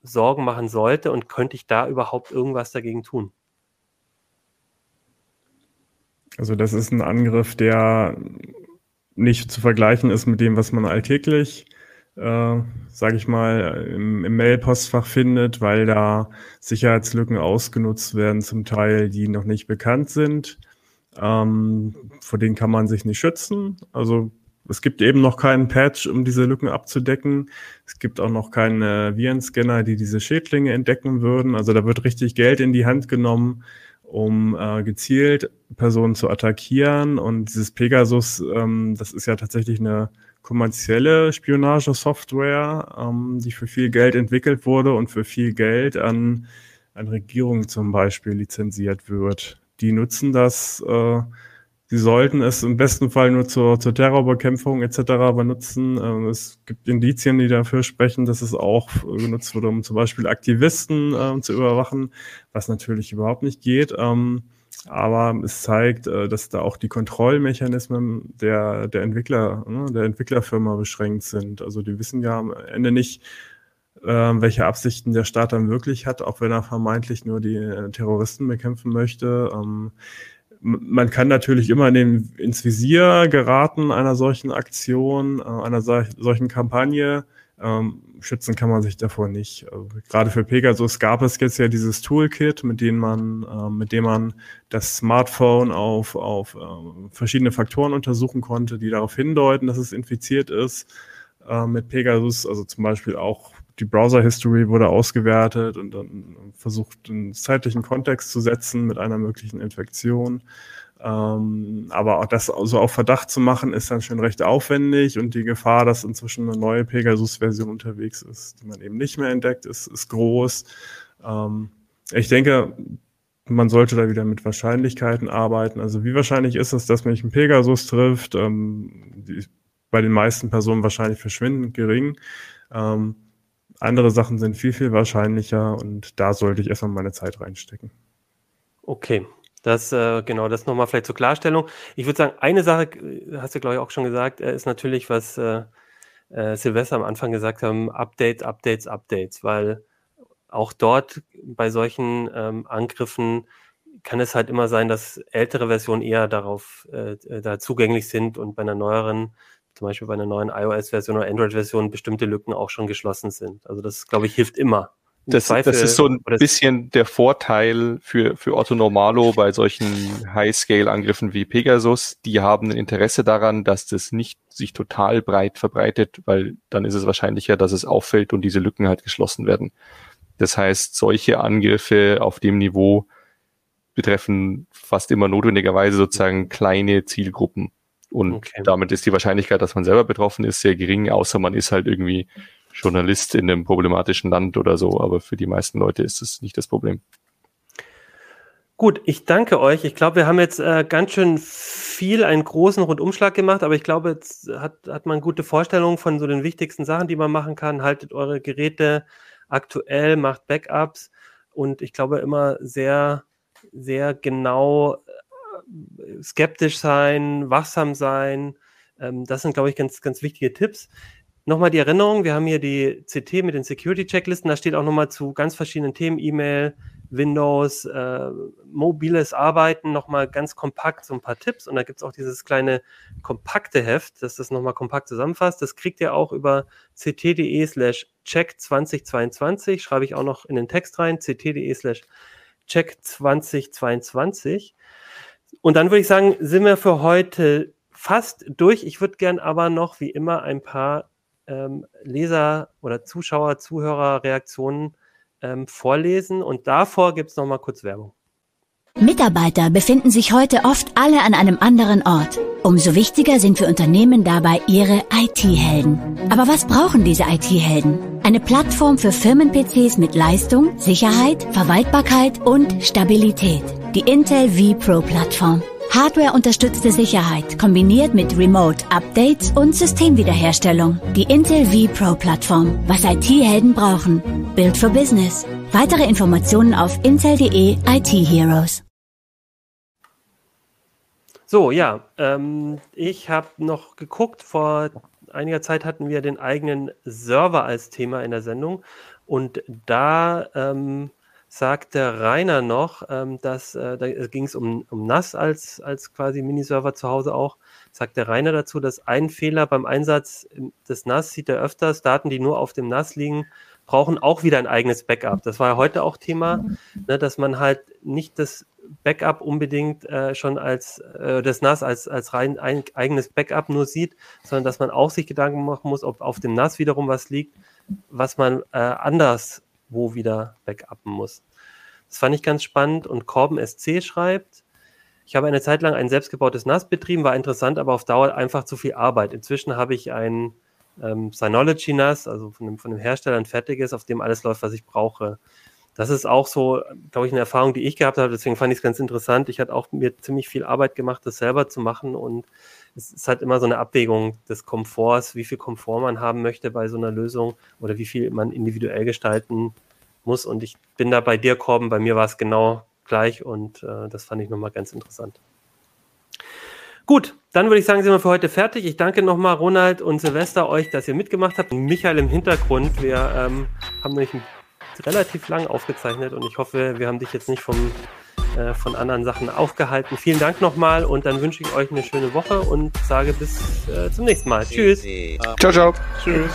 Sorgen machen sollte und könnte ich da überhaupt irgendwas dagegen tun? Also das ist ein Angriff, der nicht zu vergleichen ist mit dem, was man alltäglich, äh, sage ich mal, im, im Mail-Postfach findet, weil da Sicherheitslücken ausgenutzt werden, zum Teil, die noch nicht bekannt sind. Ähm, vor denen kann man sich nicht schützen. Also es gibt eben noch keinen Patch, um diese Lücken abzudecken. Es gibt auch noch keine Virenscanner, die diese Schädlinge entdecken würden. Also da wird richtig Geld in die Hand genommen, um äh, gezielt Personen zu attackieren. Und dieses Pegasus, ähm, das ist ja tatsächlich eine kommerzielle Spionagesoftware, ähm, die für viel Geld entwickelt wurde und für viel Geld an, an Regierungen zum Beispiel lizenziert wird. Die nutzen das äh, Sie sollten es im besten Fall nur zur, zur Terrorbekämpfung etc. benutzen. Ähm, es gibt Indizien, die dafür sprechen, dass es auch genutzt wurde, um zum Beispiel Aktivisten äh, zu überwachen, was natürlich überhaupt nicht geht. Ähm, aber es zeigt, äh, dass da auch die Kontrollmechanismen der, der Entwickler, ne, der Entwicklerfirma beschränkt sind. Also die wissen ja am Ende nicht, äh, welche Absichten der Staat dann wirklich hat, auch wenn er vermeintlich nur die äh, Terroristen bekämpfen möchte. Ähm, man kann natürlich immer in den, ins Visier geraten einer solchen Aktion, äh, einer solchen Kampagne. Ähm, schützen kann man sich davor nicht. Also, gerade für Pegasus gab es jetzt ja dieses Toolkit, mit dem man, äh, mit dem man das Smartphone auf, auf äh, verschiedene Faktoren untersuchen konnte, die darauf hindeuten, dass es infiziert ist äh, mit Pegasus. Also zum Beispiel auch die Browser-History wurde ausgewertet und dann versucht, einen zeitlichen Kontext zu setzen mit einer möglichen Infektion. Ähm, aber auch das also auf Verdacht zu machen, ist dann schon recht aufwendig und die Gefahr, dass inzwischen eine neue Pegasus-Version unterwegs ist, die man eben nicht mehr entdeckt, ist, ist groß. Ähm, ich denke, man sollte da wieder mit Wahrscheinlichkeiten arbeiten. Also wie wahrscheinlich ist es, dass mich ein Pegasus trifft? Ähm, die, bei den meisten Personen wahrscheinlich verschwindend gering. Ähm, andere Sachen sind viel, viel wahrscheinlicher und da sollte ich erstmal meine Zeit reinstecken. Okay, das, äh, genau, das nochmal vielleicht zur Klarstellung. Ich würde sagen, eine Sache, hast du glaube ich auch schon gesagt, äh, ist natürlich, was äh, äh, Silvester am Anfang gesagt haben, Updates, Updates, Updates, weil auch dort bei solchen ähm, Angriffen kann es halt immer sein, dass ältere Versionen eher darauf äh, da zugänglich sind und bei einer neueren zum Beispiel bei einer neuen iOS-Version oder Android-Version bestimmte Lücken auch schon geschlossen sind. Also das, glaube ich, hilft immer. Das, Zweifel, das, ist so ein bisschen der Vorteil für, für Otto Normalo bei solchen High-Scale-Angriffen wie Pegasus. Die haben ein Interesse daran, dass das nicht sich total breit verbreitet, weil dann ist es wahrscheinlicher, dass es auffällt und diese Lücken halt geschlossen werden. Das heißt, solche Angriffe auf dem Niveau betreffen fast immer notwendigerweise sozusagen kleine Zielgruppen. Und okay. damit ist die Wahrscheinlichkeit, dass man selber betroffen ist, sehr gering, außer man ist halt irgendwie Journalist in einem problematischen Land oder so. Aber für die meisten Leute ist es nicht das Problem. Gut, ich danke euch. Ich glaube, wir haben jetzt äh, ganz schön viel, einen großen Rundumschlag gemacht, aber ich glaube, jetzt hat, hat man gute Vorstellungen von so den wichtigsten Sachen, die man machen kann. Haltet eure Geräte aktuell, macht Backups und ich glaube immer sehr, sehr genau skeptisch sein, wachsam sein. Ähm, das sind, glaube ich, ganz, ganz wichtige Tipps. Nochmal die Erinnerung, wir haben hier die CT mit den Security-Checklisten, da steht auch nochmal zu ganz verschiedenen Themen, E-Mail, Windows, äh, mobiles Arbeiten, nochmal ganz kompakt so ein paar Tipps. Und da gibt es auch dieses kleine kompakte Heft, das das nochmal kompakt zusammenfasst. Das kriegt ihr auch über ct.de slash check 2022, schreibe ich auch noch in den Text rein, ct.de slash check 2022. Und dann würde ich sagen, sind wir für heute fast durch. Ich würde gern aber noch wie immer ein paar ähm, Leser- oder Zuschauer, Zuhörer-Reaktionen ähm, vorlesen. Und davor gibt es noch mal kurz Werbung. Mitarbeiter befinden sich heute oft alle an einem anderen Ort. Umso wichtiger sind für Unternehmen dabei ihre IT-Helden. Aber was brauchen diese IT-Helden? Eine Plattform für Firmen-PCs mit Leistung, Sicherheit, Verwaltbarkeit und Stabilität. Die Intel vPro Plattform. Hardware-unterstützte Sicherheit kombiniert mit Remote-Updates und Systemwiederherstellung. Die Intel vPro Plattform. Was IT-Helden brauchen. Build for Business. Weitere Informationen auf intel.de IT Heroes. So, ja, ähm, ich habe noch geguckt, vor einiger Zeit hatten wir den eigenen Server als Thema in der Sendung und da ähm, sagte Rainer noch, ähm, dass äh, da ging es um, um NAS als, als quasi Miniserver zu Hause auch, sagte Rainer dazu, dass ein Fehler beim Einsatz des NAS sieht er öfters, Daten, die nur auf dem NAS liegen, brauchen auch wieder ein eigenes Backup. Das war ja heute auch Thema, ne, dass man halt nicht das Backup unbedingt äh, schon als äh, das NAS als, als rein ein, eigenes Backup nur sieht, sondern dass man auch sich Gedanken machen muss, ob auf dem NAS wiederum was liegt, was man äh, anders wo wieder backuppen muss. Das fand ich ganz spannend und Corben SC schreibt, ich habe eine Zeit lang ein selbstgebautes NAS betrieben, war interessant, aber auf Dauer einfach zu viel Arbeit. Inzwischen habe ich ein ähm, Synology NAS, also von dem, von dem Hersteller ein fertiges, auf dem alles läuft, was ich brauche. Das ist auch so, glaube ich, eine Erfahrung, die ich gehabt habe. Deswegen fand ich es ganz interessant. Ich hatte auch mir ziemlich viel Arbeit gemacht, das selber zu machen. Und es ist halt immer so eine Abwägung des Komforts, wie viel Komfort man haben möchte bei so einer Lösung oder wie viel man individuell gestalten muss. Und ich bin da bei dir, Korben. Bei mir war es genau gleich und äh, das fand ich nochmal ganz interessant. Gut, dann würde ich sagen, sind wir für heute fertig. Ich danke nochmal Ronald und Silvester euch, dass ihr mitgemacht habt. Michael im Hintergrund. Wir ähm, haben nämlich relativ lang aufgezeichnet und ich hoffe, wir haben dich jetzt nicht vom, äh, von anderen Sachen aufgehalten. Vielen Dank nochmal und dann wünsche ich euch eine schöne Woche und sage bis äh, zum nächsten Mal. Tschüss. Ciao, ciao. Tschüss.